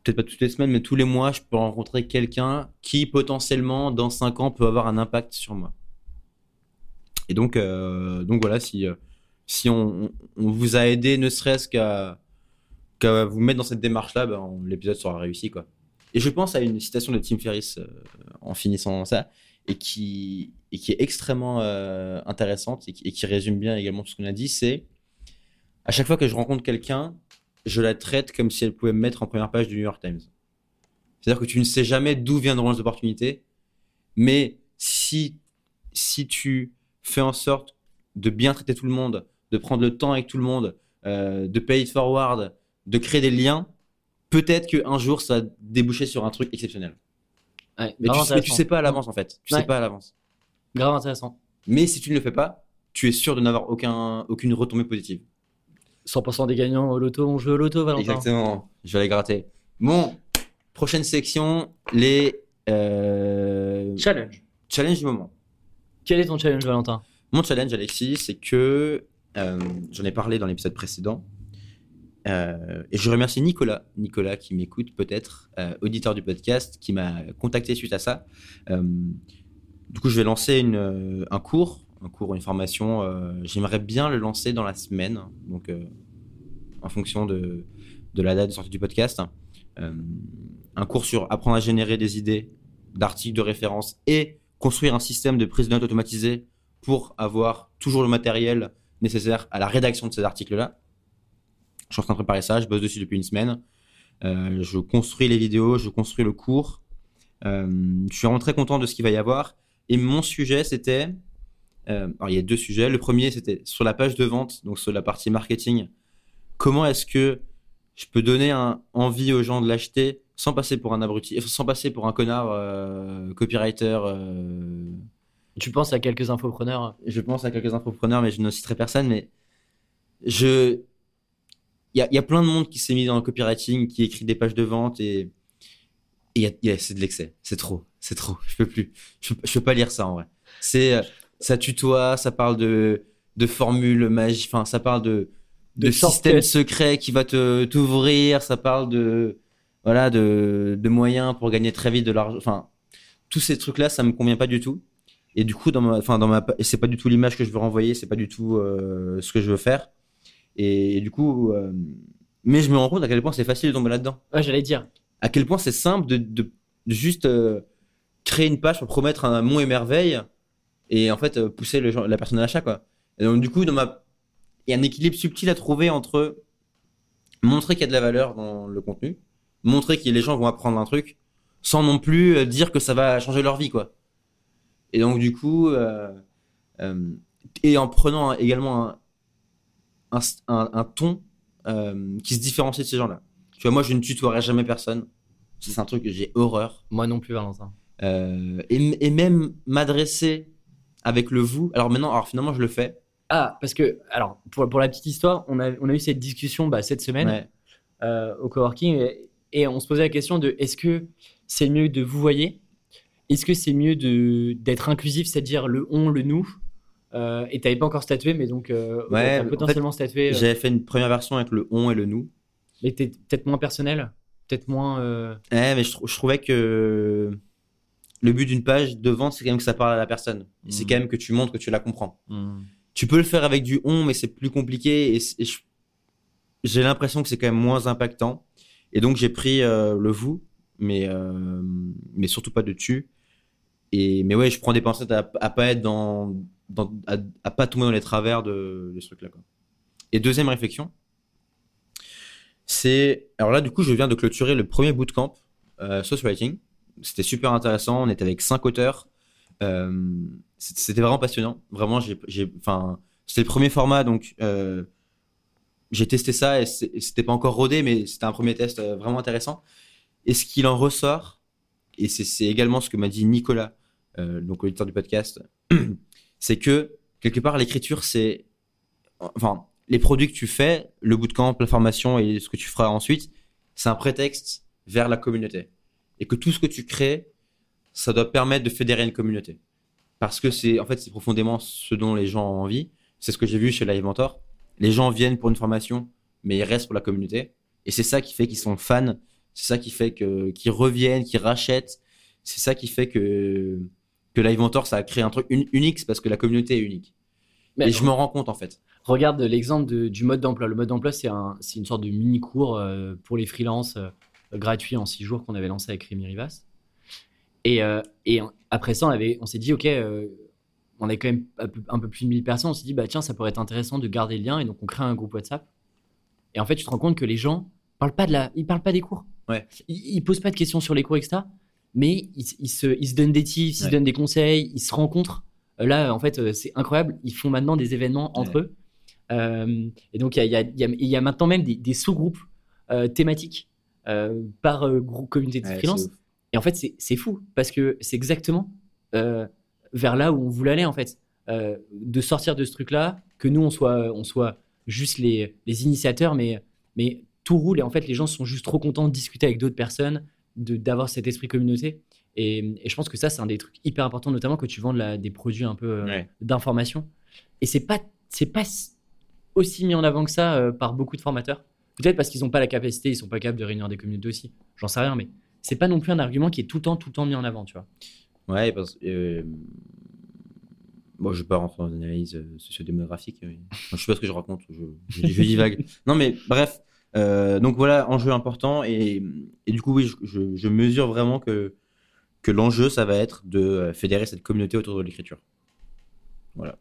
peut-être pas toutes les semaines, mais tous les mois, je peux rencontrer quelqu'un qui potentiellement dans 5 ans peut avoir un impact sur moi. Et donc, euh, donc voilà, si, si on, on, vous a aidé, ne serait-ce qu'à vous mettre dans cette démarche-là, ben, l'épisode sera réussi. Quoi. Et je pense à une citation de Tim Ferriss en finissant ça et qui, et qui est extrêmement euh, intéressante et qui, résume bien également tout ce qu'on a dit, c'est à chaque fois que je rencontre quelqu'un, je la traite comme si elle pouvait me mettre en première page du New York Times. C'est-à-dire que tu ne sais jamais d'où viendront les opportunités, mais si, si tu fais en sorte de bien traiter tout le monde, de prendre le temps avec tout le monde, euh, de pay it forward, de créer des liens, peut-être qu'un jour ça va déboucher sur un truc exceptionnel mais, tu, sais pas à l'avance en fait. Tu sais pas à l'avance.
Grave intéressant.
Mais si tu ne le fais pas, tu es sûr de n'avoir aucun, aucune retombée positive.
100% des gagnants au loto, on joue au loto, Valentin.
Exactement. Je vais aller gratter. Bon, prochaine section, les
euh... challenge.
Challenge du moment.
Quel est ton challenge, Valentin?
Mon challenge, Alexis, c'est que euh, j'en ai parlé dans l'épisode précédent. Euh, et je remercie Nicolas, Nicolas qui m'écoute peut-être, euh, auditeur du podcast, qui m'a contacté suite à ça. Du coup, je vais lancer une, un cours, un cours, une formation. J'aimerais bien le lancer dans la semaine, donc en fonction de, la date de sortie du podcast. un cours sur apprendre à générer des idées, d'articles de référence et construire un système de prise de notes automatisé pour avoir toujours le matériel nécessaire à la rédaction de ces articles-là. Je suis en train de préparer ça, je bosse dessus depuis une semaine. Euh, je construis les vidéos, je construis le cours. Euh, je suis vraiment très content de ce qu'il va y avoir. Et mon sujet, c'était. Euh, alors, il y a deux sujets. Le premier, c'était sur la page de vente, donc sur la partie marketing. Comment est-ce que je peux donner un, envie aux gens de l'acheter sans passer pour un abruti, sans passer pour un connard copywriter
Tu penses à quelques infopreneurs
Je pense à quelques infopreneurs, mais je ne citerai personne. Mais je, il y a, plein de monde qui s'est mis dans le copywriting, qui écrit des pages de vente et et c'est de l'excès. C'est trop, c'est trop. Je peux plus. Je, peux pas lire ça en vrai. C'est euh, ça tutoie, ça parle de de formules magiques, enfin ça parle de de, système secret qui va te t'ouvrir, ça parle de voilà de de moyens pour gagner très vite de l'argent. Enfin tous ces trucs là, ça me convient pas du tout. Et du coup dans ma enfin dans ma c'est pas du tout l'image que je veux renvoyer, c'est pas du tout euh, ce que je veux faire. Et, du coup, euh, mais je me rends compte à quel point c'est facile de tomber là-dedans.
Ouais, j'allais dire.
À quel point c'est simple de, de, juste euh, créer une page pour promettre un mot et merveille et en fait euh, pousser le, la personne à l'achat, quoi. Et donc, du coup, dans ma... il y a un équilibre subtil à trouver entre montrer qu'il y a de la valeur dans le contenu, montrer que les gens vont apprendre un truc, sans non plus dire que ça va changer leur vie, quoi. Et donc, du coup, et en prenant également un, un, ton euh, qui se différencie de ces gens-là. Tu vois, moi, je ne tutoierai jamais personne. C'est un truc que j'ai horreur.
Moi non plus, Valentin.
Euh, et, même m'adresser avec le vous. Alors maintenant, alors finalement, je le fais.
Ah, parce que, alors, pour, pour la petite histoire, on a, on a eu cette discussion bah, cette semaine euh, au coworking et, et, on se posait la question de est-ce que c'est mieux de vous voyer Est-ce que c'est mieux d'être inclusif, c'est-à-dire le on, le nous? Euh, et tu n'avais pas encore statué, mais donc euh,
ouais,
potentiellement statué.
Euh. J'avais fait une première version avec le on et le nous.
Mais peut-être moins personnel Peut-être moins.
Ouais, mais je, trouvais que le but d'une page de vente, c'est quand même que ça parle à la personne. C'est hmm. quand même que tu montres que tu la comprends. Hmm. Tu peux le faire avec du on, mais c'est plus compliqué. Et, j'ai l'impression que c'est quand même moins impactant. Et donc j'ai pris le vous, mais, mais surtout pas de tu. Et, mais ouais, je prends des pincettes à, à pas être dans à, pas tomber dans les travers de, ce truc-là. Et deuxième réflexion, c'est. Alors là, du coup, je viens de clôturer le premier bootcamp euh, Social Writing. C'était super intéressant. On était avec cinq auteurs. Euh, c'était vraiment passionnant. Vraiment, j'ai, enfin, c'était le premier format, donc euh, j'ai testé ça et c'était pas encore rodé, mais c'était un premier test euh, vraiment intéressant. Et ce qu'il en ressort, et c'est également ce que m'a dit Nicolas, euh, donc l'auditeur du podcast, c'est que quelque part l'écriture, c'est, enfin, les produits que tu fais, le bootcamp, la formation et ce que tu feras ensuite, c'est un prétexte vers la communauté. Et que tout ce que tu crées, ça doit permettre de fédérer une communauté. Parce que c'est, en fait, c'est profondément ce dont les gens ont envie. C'est ce que j'ai vu chez Live Mentor. Les gens viennent pour une formation, mais ils restent pour la communauté. Et c'est ça qui fait qu'ils sont fans. C'est ça qui fait que, qu'ils reviennent, qu'ils rachètent. C'est ça qui fait que, que Live Mentor, ça a créé un truc unique parce que la communauté est unique. Mais et je me rends compte, en fait.
Regarde l'exemple du mode d'emploi. Le mode d'emploi, c'est un, une sorte de mini cours euh, pour les freelances euh, gratuit en six jours qu'on avait lancé avec Rémi Rivas. Et, euh, et après ça, on, avait, on s'est dit, OK, on est quand même un peu, plus de 1000 personnes. On s'est dit, bah, tiens, ça pourrait être intéressant de garder le lien. Et donc, on crée un groupe WhatsApp. Et en fait, tu te rends compte que les gens parlent pas de la, ils parlent pas des cours.
Ouais.
Ils, posent pas de questions sur les cours, etc. Mais ils, se, ils se donnent des tips, ils se donnent des conseils, ils se rencontrent. Euh, là, en fait, euh, c'est incroyable. Ils font maintenant des événements entre eux. Euh, et donc, il y a, y, y, y a, maintenant même des, sous-groupes thématiques par groupe communauté de freelance. Et en fait, c'est fou parce que c'est exactement vers là où on voulait aller, en fait. de sortir de ce truc-là, que nous, on soit, on soit juste les, les initiateurs, mais, mais tout roule et en fait, les gens sont juste trop contents de discuter avec d'autres personnes, d'avoir cet esprit communauté. Et, je pense que ça, c'est un des trucs hyper importants, notamment que tu vends des produits un peu euh, d'information. Et c'est pas, c'est pas aussi mis en avant que ça euh, par beaucoup de formateurs. Peut-être parce qu'ils n'ont pas la capacité, ils sont pas capables de réunir des communautés aussi. J'en sais rien, mais c'est pas non plus un argument qui est tout le temps, tout le temps mis en avant, tu vois.
Ouais, parce que. Euh... Bon, je vais pas rentrer dans une analyse euh, sociodémographique. Mais... je sais pas ce que je raconte, je, je, je divague. non, mais bref. donc voilà, enjeu important. Et, et du coup, oui, je, je mesure vraiment que que l'enjeu, ça va être de euh, fédérer cette communauté autour de l'écriture. Voilà.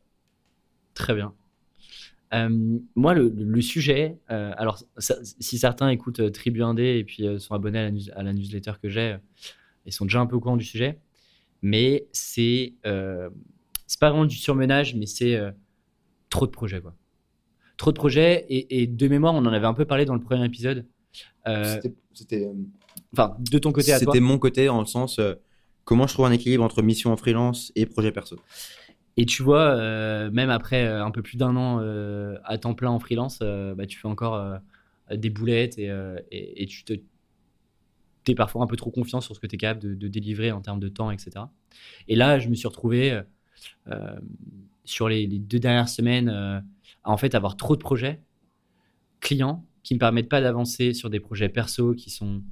Très bien. Euh, moi, le, sujet, euh, alors si certains écoutent Tribu Indé et puis sont abonnés à la, newsletter que j'ai, ils sont déjà un peu au courant du sujet, mais c'est c'est pas vraiment du surmenage, mais c'est trop de projets quoi. Trop de projets et, et, de mémoire, on en avait un peu parlé dans le premier épisode.
C'était,
enfin, de ton côté à
toi. C'était mon côté en le sens comment je trouve un équilibre entre mission en freelance et projet perso
et tu vois, euh, même après euh, un peu plus d'un an euh, à temps plein en freelance, bah, tu fais encore des boulettes et, et, tu te es parfois un peu trop confiant sur ce que tu es capable de, délivrer en termes de temps, etc. Et là, je me suis retrouvé sur les, les, deux dernières semaines à en fait avoir trop de projets clients qui ne me permettent pas d'avancer sur des projets perso qui sont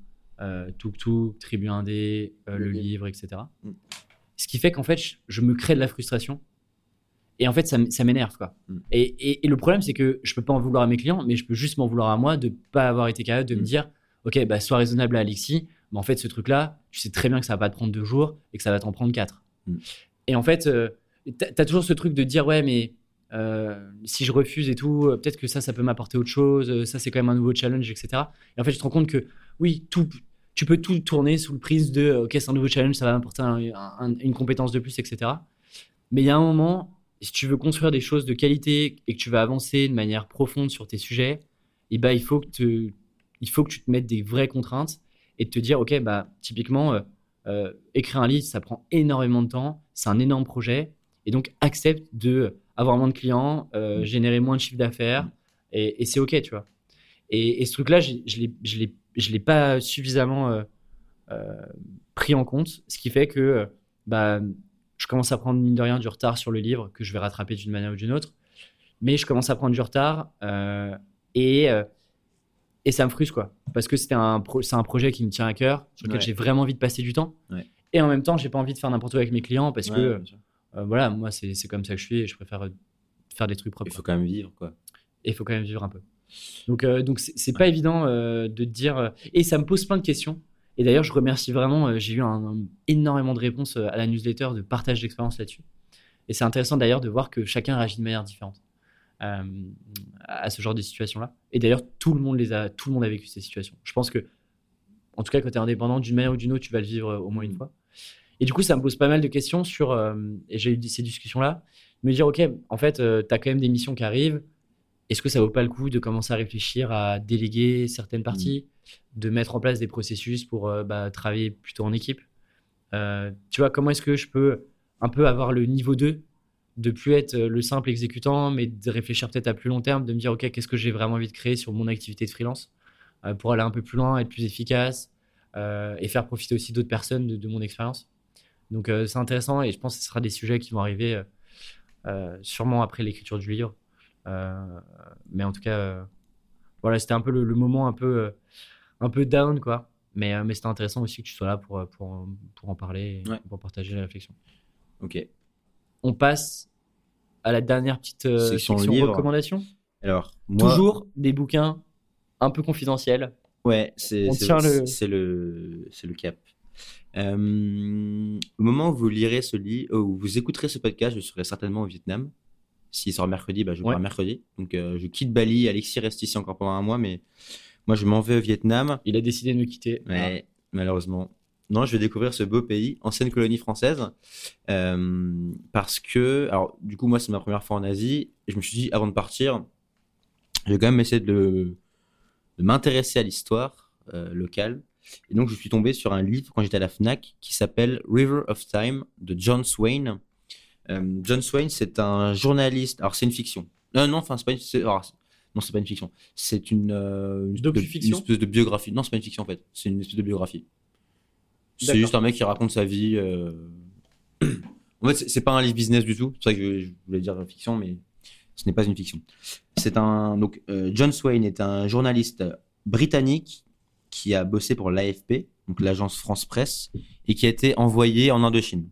euh, Tuk Tuk, Tribu Indé, euh, le livre, etc. Mm. Ce qui fait qu'en fait, je, me crée de la frustration. Et en fait, ça, m'énerve. quoi. Mm. Et, le problème, c'est que je peux pas en vouloir à mes clients, mais je peux juste m'en vouloir à moi de pas avoir été capable de me mm. dire Ok, bah, sois raisonnable à Alexis, mais en fait, ce truc-là, tu sais très bien que ça va pas te prendre deux jours et que ça va t'en prendre quatre. Et en fait, euh, tu as, toujours ce truc de dire Ouais, mais si je refuse et tout, peut-être que ça, ça peut m'apporter autre chose, ça, c'est quand même un nouveau challenge, etc. Et en fait, je te rends compte que oui, tout, tu peux tout tourner sous le prise de ok c'est un nouveau challenge ça va m'apporter une compétence de plus etc mais il y a un moment si tu veux construire des choses de qualité et que tu vas avancer de manière profonde sur tes sujets et eh ben, il faut que tu il faut que tu te mettes des vraies contraintes et te dire ok bah typiquement euh, euh, écrire un livre ça prend énormément de temps c'est un énorme projet et donc accepte de avoir moins de clients euh, mmh. générer moins de chiffre d'affaires et, c'est ok tu vois et, ce truc là je ne l'ai pas suffisamment pris en compte, ce qui fait que bah, je commence à prendre, mine de rien, du retard sur le livre que je vais rattraper d'une manière ou d'une autre. Mais je commence à prendre du retard et, et ça me frustre, quoi. Parce que c'est un, c'est un projet qui me tient à cœur, sur lequel j'ai vraiment envie de passer du temps. Et en même temps, j'ai pas envie de faire n'importe quoi avec mes clients parce que, voilà, moi, c'est, comme ça que je suis et je préfère faire des trucs propres.
Il faut quand même vivre, quoi.
Et il faut quand même vivre un peu. Donc, euh, donc c'est pas évident euh, de dire. Euh, et ça me pose plein de questions. Et d'ailleurs, je remercie vraiment. j'ai eu un, énormément de réponses à la newsletter de partage d'expérience là-dessus. Et c'est intéressant d'ailleurs de voir que chacun réagit de manière différente à ce genre de situation-là. Et d'ailleurs, tout le monde les a, tout le monde a vécu ces situations. Je pense que, en tout cas, quand tu es indépendant, d'une manière ou d'une autre, tu vas le vivre au moins une fois. Et du coup, ça me pose pas mal de questions sur. et j'ai eu ces discussions-là. Me dire, ok, en fait, tu as quand même des missions qui arrivent est-ce que ça vaut pas le coup de commencer à réfléchir à déléguer certaines parties, mm. De mettre en place des processus pour euh, bah, travailler plutôt en équipe tu vois, comment est-ce que je peux un peu avoir le niveau 2 de plus être le simple exécutant, mais de réfléchir peut-être à plus long terme, de me dire, OK, qu'est-ce que j'ai vraiment envie de créer sur mon activité de freelance pour aller un peu plus loin, être plus efficace et faire profiter aussi d'autres personnes de, mon expérience. Donc, c'est intéressant et je pense que ce sera des sujets qui vont arriver sûrement après l'écriture du livre. mais en tout cas, voilà, c'était un peu le, moment un peu, un peu down, quoi. Mais, mais c'était intéressant aussi que tu sois là pour, pour, pour en parler pour partager la réflexion.
Ok.
On passe à la dernière petite euh, section, recommandation.
Alors,
toujours des bouquins un peu confidentiels.
Ouais, c'est le... c'est le le cap. Euh, au moment où vous lirez ce livre, où vous écouterez ce podcast, je serai certainement au Vietnam. S'il sort mercredi, bah, je pars mercredi. Donc, euh, je quitte Bali. Alexis reste ici encore pendant un mois, mais moi, je m'en vais au Vietnam.
Il a décidé de me quitter.
Ouais, malheureusement. Non, je vais découvrir ce beau pays, ancienne colonie française, euh, parce que, alors, du coup, moi, c'est ma première fois en Asie, et je me suis dit, avant de partir, je vais quand même essayer de, m'intéresser à l'histoire euh, locale. Et donc, je suis tombé sur un livre quand j'étais à la Fnac qui s'appelle River of Time de John Swain. Euh, John Swain, c'est un journaliste. Alors, c'est une fiction. Non, non, enfin, c'est pas une. non, c'est pas une fiction. C'est une, une,
une,
espèce de biographie. Non, c'est pas une fiction en fait. C'est une espèce de biographie. C'est juste un mec qui raconte sa vie. Euh. en fait, c'est pas un livre business du tout. C'est vrai que je, voulais dire fiction, mais ce n'est pas une fiction. C'est un donc euh, John Swain est un journaliste britannique qui a bossé pour l'AFP, donc l'agence France Presse, et qui a été envoyé en Indochine.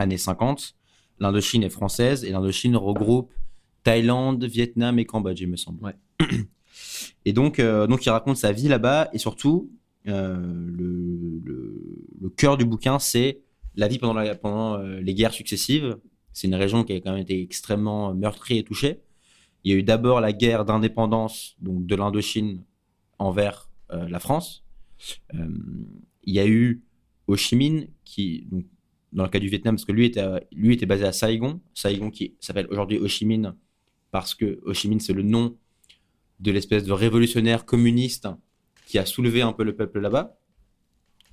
Années 50, l'Indochine est française et l'Indochine regroupe Thaïlande, Vietnam et Cambodge, il me semble.
Ouais.
Et donc, euh, donc il raconte sa vie là-bas et surtout, euh, le, le, cœur du bouquin, c'est la vie pendant, la, pendant euh, les guerres successives. C'est une région qui a quand même été extrêmement meurtrie et touchée. Il y a eu d'abord la guerre d'indépendance donc de l'Indochine envers la France. il y a eu Ho Chi Minh qui, donc, dans le cas du Vietnam, parce que lui était, lui était basé à Saigon, Saigon qui s'appelle aujourd'hui Ho Chi Minh parce que Ho Chi Minh c'est le nom de l'espèce de révolutionnaire communiste qui a soulevé un peu le peuple là-bas.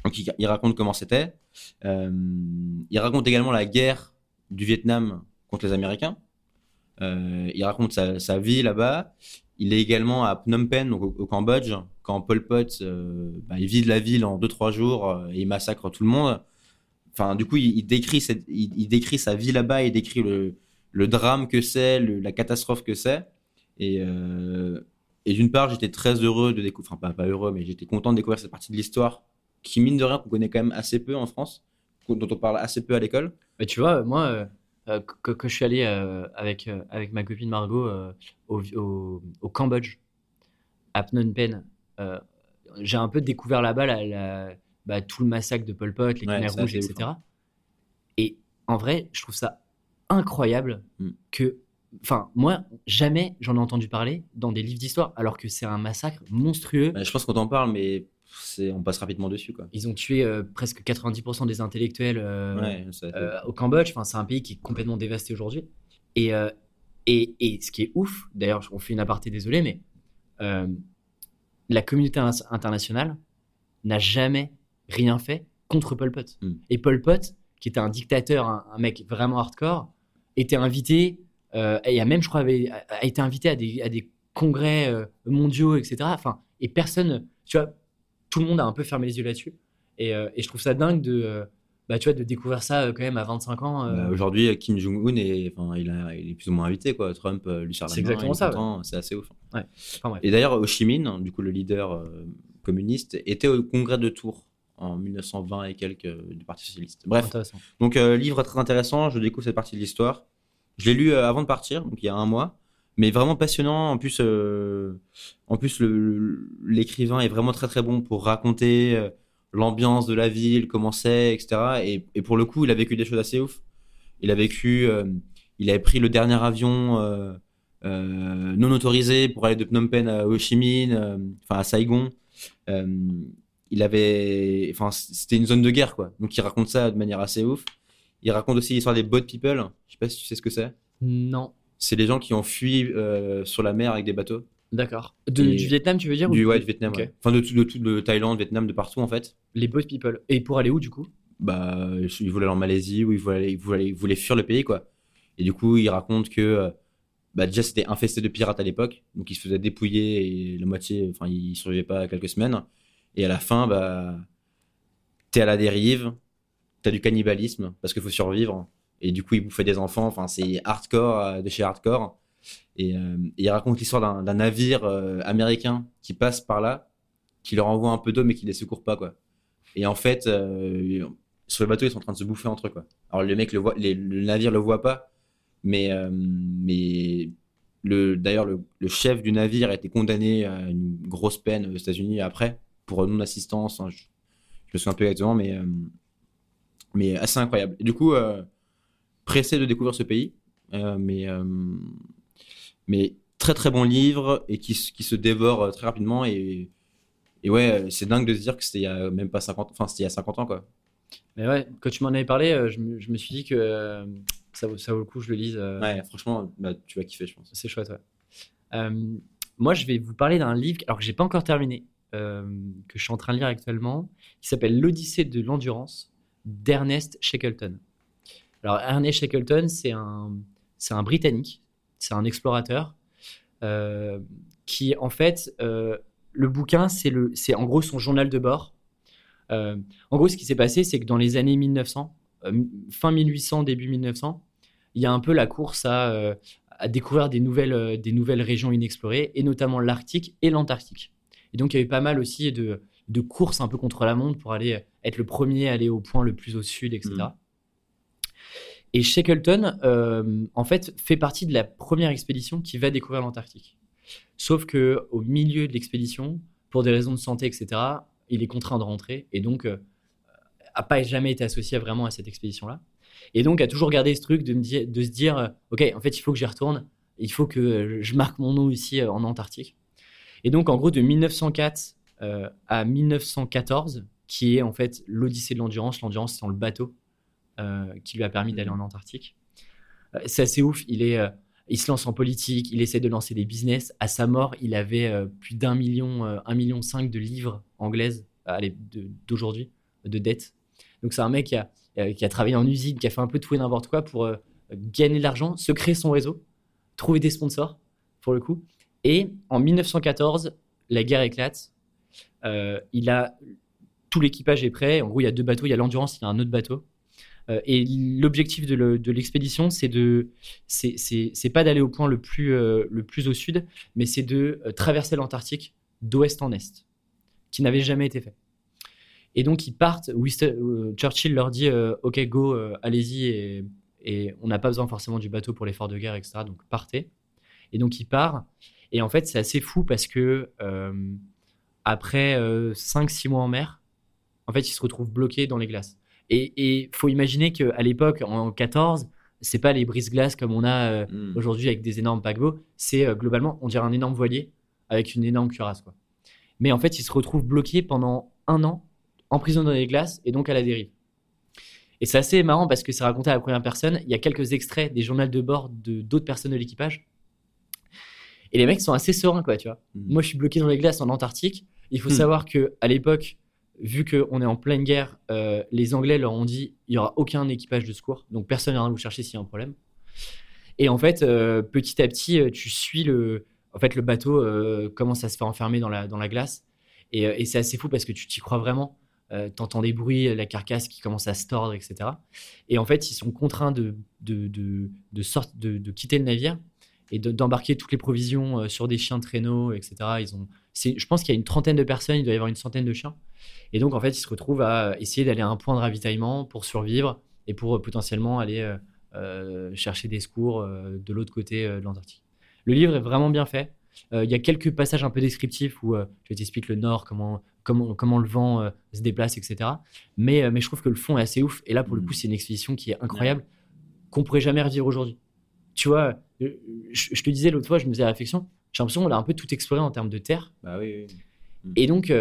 Donc il, raconte comment c'était. Euh, il raconte également la guerre du Vietnam contre les Américains. Euh, il raconte sa, vie là-bas. Il est également à Phnom Penh, au, Cambodge, quand Pol Pot, euh, bah, il vide la ville en 2-3 jours et il massacre tout le monde. Enfin, du coup, il, décrit, il, décrit sa vie là-bas, il décrit le, le drame que c'est, la catastrophe que c'est. Et, et d'une part, j'étais très heureux de découvrir, enfin pas, pas heureux, mais j'étais content de découvrir cette partie de l'histoire qui, mine de rien, qu'on connaît quand même assez peu en France, dont on parle assez peu à l'école.
Mais tu vois, moi, euh, euh, que, je suis allé euh, avec, avec ma copine Margot au, au, Cambodge, à Phnom Penh, j'ai un peu découvert là-bas la, bah, tout le massacre de Pol Pot, les Khmer rouges, etc. Hein. Et en vrai, je trouve ça incroyable mm. que Enfin, moi, jamais j'en ai entendu parler dans des livres d'histoire, alors que c'est un massacre monstrueux.
Bah, je pense qu'on t'en parle, mais on passe rapidement dessus. Quoi.
Ils ont tué euh, presque 90% des intellectuels euh, euh, au Cambodge. Enfin, c'est un pays qui est complètement dévasté aujourd'hui. Et, et, et, ce qui est ouf, d'ailleurs, on fait une aparté, désolé, mais la communauté internationale n'a jamais rien fait contre Pol Pot. Hmm. Et Pol Pot, qui était un dictateur, un mec vraiment hardcore, était invité euh, et a même, je crois, avait, a été invité à des, à des congrès euh, mondiaux, etc. Enfin, et personne, tu vois, tout le monde a un peu fermé les yeux là-dessus. Et, euh, et, je trouve ça dingue de, bah, tu vois, de découvrir ça quand même à 25 ans.
Bah, aujourd'hui, Kim Jong-un est, enfin, il, il, est plus ou moins invité, quoi. Trump lui sert
C'est exactement ça.
C'est assez ouf.
Ouais.
et d'ailleurs, Ho Chi Minh, du coup, le leader communiste, était au congrès de Tours en 1920 et quelques du Parti socialiste. Bref, donc livre très intéressant. Je découvre cette partie de l'histoire. Je l'ai lu euh, avant de partir, donc il y a un mois, mais vraiment passionnant. En plus, euh, en plus l'écrivain est vraiment très très bon pour raconter euh, l'ambiance de la ville, comment c'est, etc. Et, et, pour le coup, il a vécu des choses assez ouf. Il a vécu, il avait pris le dernier avion non autorisé pour aller de Phnom Penh à Ho Chi Minh, enfin à Saigon. Il avait, enfin c'était une zone de guerre quoi. Donc il raconte ça de manière assez ouf. Il raconte aussi l'histoire des boat people. Je sais pas si tu sais ce que c'est.
Non.
C'est les gens qui ont fui euh, sur la mer avec des bateaux.
D'accord. Du Vietnam, tu veux dire
Du, ouais, du Vietnam. Enfin, de tout, de, de, Thaïlande, Vietnam, de partout en fait.
Les boat people. Et pour aller où du coup?
Bah, il voulait aller en Malaisie ou il voulait, il voulait, il voulait fuir le pays, quoi. Et du coup, il raconte que bah, déjà c'était infesté de pirates à l'époque, donc il se faisait dépouiller et la moitié, enfin, il survivait pas quelques semaines. Et à la fin, bah, t'es à la dérive, t'as du cannibalisme parce qu'il faut survivre. Et du coup, il bouffait des enfants. Enfin, c'est hardcore euh, de chez hardcore. Et, euh, il raconte l'histoire d'un navire euh, américain qui passe par là, qui leur envoie un peu d'eau, mais qui les secourt pas, quoi. Et en fait, sur le bateau, ils sont en train de se bouffer entre eux, quoi. Alors, le mec, le, voit, le navire le voit pas, mais, mais le, d'ailleurs, le, chef du navire a été condamné à une grosse peine aux États-Unis après pour non-assistance. Hein, je, me souviens un peu exactement, mais, mais assez incroyable. Et du coup, pressé de découvrir ce pays, euh, mais, euh, mais très très bon livre et qui, qui se dévore euh, très rapidement. Et, et ouais, c'est dingue de se dire que c'était il y a même pas 50, enfin c'était il y a 50 ans quoi.
Mais ouais, quand tu m'en avais parlé, je me, je me, suis dit que ça, vaut, ça vaut le coup, je le lise.
Ouais, franchement, bah, tu vas kiffer, je pense.
C'est chouette, ouais. moi, je vais vous parler d'un livre, alors que j'ai pas encore terminé, que je suis en train de lire actuellement, qui s'appelle L'Odyssée de l'endurance d'Ernest Shackleton. Alors, Ernest Shackleton, c'est un, c'est un Britannique, c'est un explorateur euh, qui, en fait, euh, le bouquin, c'est, le, c'est en gros son journal de bord. Euh, en gros, ce qui s'est passé, c'est que dans les années 1900, fin 1800, début 1900, il y a un peu la course à, à découvrir des nouvelles, des nouvelles régions inexplorées, et notamment l'Arctique et l'Antarctique. Et donc, il y avait pas mal aussi de, de courses un peu contre la montre pour aller être le premier à aller au point le plus au sud, etc. Et Shackleton, euh, en fait, fait partie de la première expédition qui va découvrir l'Antarctique. Sauf que au milieu de l'expédition, pour des raisons de santé, etc., il est contraint de rentrer et donc euh, a pas jamais été associé vraiment à cette expédition-là. Et donc a toujours gardé ce truc de, me de se dire, euh, ok, en fait, il faut que j'y retourne, il faut que je marque mon nom ici en Antarctique. Et donc, en gros, de 1904 à 1914, qui est en fait l'Odyssée de l'endurance, l'endurance c'est dans le bateau, euh, qui lui a permis d'aller en Antarctique. Euh, c'est assez ouf. Il est euh, il se lance en politique, il essaie de lancer des business. À sa mort, il avait plus d'un million, un million cinq de livres anglaises d'aujourd'hui, de, dettes. Donc c'est un mec qui a, qui a, travaillé en usine, qui a fait un peu tout et n'importe quoi pour gagner de l'argent, se créer son réseau, trouver des sponsors, pour le coup. Et en 1914, la guerre éclate. il a tout l'équipage est prêt. En gros, il y a deux bateaux. Il y a l'Endurance, il y a un autre bateau. Euh, et l'objectif de l'expédition, c'est de, c'est pas d'aller au point le plus, euh, le plus au sud, mais c'est de euh, traverser l'Antarctique d'ouest en est, qui n'avait jamais été fait. Et donc ils partent. Churchill leur dit OK, go, allez-y, et, et, on n'a pas besoin forcément du bateau pour l'effort de guerre, etc. Donc partez. Et donc il part. Et en fait, c'est assez fou parce que après 5-6 mois en mer, en fait, il se retrouve bloqué dans les glaces. Et il faut imaginer qu'à l'époque, en 14, c'est pas les brises-glaces comme on a euh, hmm. aujourd'hui avec des énormes paquebots. C'est euh, globalement, on dirait un énorme voilier avec une énorme cuirasse. Quoi. Mais en fait, il se retrouve bloqué pendant un an, emprisonné dans les glaces et donc à la dérive. Et c'est assez marrant parce que c'est raconté à la première personne. Il y a quelques extraits des journaux de bord de d'autres personnes de l'équipage. Et les mecs sont assez sereins, quoi, tu vois. Hmm. Moi, je suis bloqué dans les glaces en Antarctique. Il faut hmm. savoir que à l'époque, vu qu'on est en pleine guerre, euh, les Anglais leur ont dit il n'y aura aucun équipage de secours, donc personne n'ira vous chercher s'il y a un problème. Et en fait, euh, petit à petit, euh, tu suis le, en fait, le bateau commence à se faire enfermer dans la, dans la glace. Et, c'est assez fou parce que tu t'y crois vraiment. T'entends des bruits, la carcasse qui commence à se tordre, etc. Et en fait, ils sont contraints de, de, de, de, de quitter le navire et d'embarquer toutes les provisions sur des chiens de traîneau, etc. Ils ont, je pense qu'il y a une trentaine de personnes, il doit y avoir une centaine de chiens. Et donc, en fait, ils se retrouvent à essayer d'aller à un point de ravitaillement pour survivre et pour euh, potentiellement aller euh, euh, chercher des secours de l'autre côté de l'Antarctique. Le livre est vraiment bien fait. Il y a quelques passages un peu descriptifs où je t'explique le nord, comment, comment, comment le vent se déplace, etc. Mais, mais je trouve que le fond est assez ouf. Et là, pour le coup, mm. c'est une expédition qui est incroyable, qu'on pourrait jamais revivre aujourd'hui. Tu vois, je, te disais l'autre fois, je me faisais la réflexion, j'ai l'impression qu'on a un peu tout exploré en termes de terre.
Bah oui,
mm. Et donc,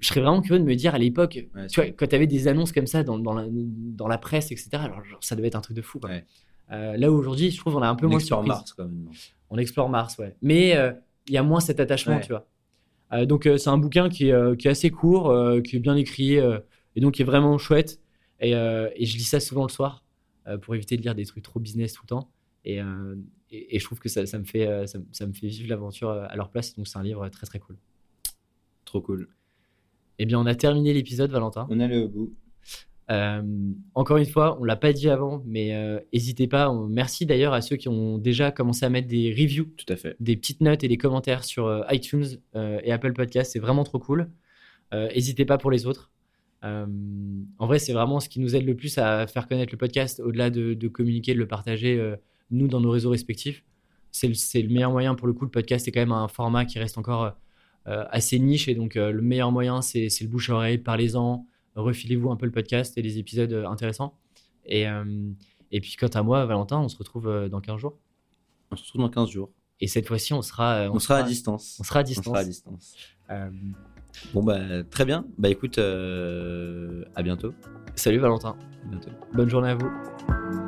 je serais vraiment curieux de me dire à l'époque, tu vois, quand tu avais des annonces comme ça dans, dans, la, dans la, presse, etc., alors ça devait être un truc de fou. Euh, là aujourd'hui, je trouve qu'on a un peu on moins
explore Mars quand même.
On explore Mars, ouais. Mais euh, il y a moins cet attachement, tu vois. Euh, donc c'est un bouquin qui est, qui est, assez court, qui est bien écrit, et donc qui est vraiment chouette. Et, et, je lis ça souvent le soir pour éviter de lire des trucs trop business tout le temps. Et, et, je trouve que ça, ça me, fait, ça, ça, me fait vivre l'aventure à leur place. Donc c'est un livre très très cool.
Trop cool.
Eh bien, on a terminé l'épisode, Valentin.
On est allé au bout.
Euh, encore une fois, on l'a pas dit avant, mais n'hésitez pas. merci d'ailleurs à ceux qui ont déjà commencé à mettre des reviews,
tout à fait,
des petites notes et des commentaires sur euh, iTunes euh, et Apple Podcast. C'est vraiment trop cool. N'hésitez pas pour les autres. en vrai, c'est vraiment ce qui nous aide le plus à faire connaître le podcast, au-delà de, communiquer, de le partager nous dans nos réseaux respectifs. C'est le, le, meilleur moyen pour le coup. Le podcast est quand même un format qui reste encore assez niche et donc le meilleur moyen, c'est le bouche à oreille. Parlez-en refilez-vous un peu le podcast et les épisodes euh, intéressants. Et, euh, et puis, quant à moi, Valentin, on se retrouve euh, dans 15 jours.
On se retrouve dans 15 jours.
Et cette fois-ci, on sera,
on, sera, à distance.
On sera à distance.
On sera à distance. Bon, bah, très bien. Bah, écoute, à bientôt.
Salut, Valentin.
bientôt.
Bonne journée à vous.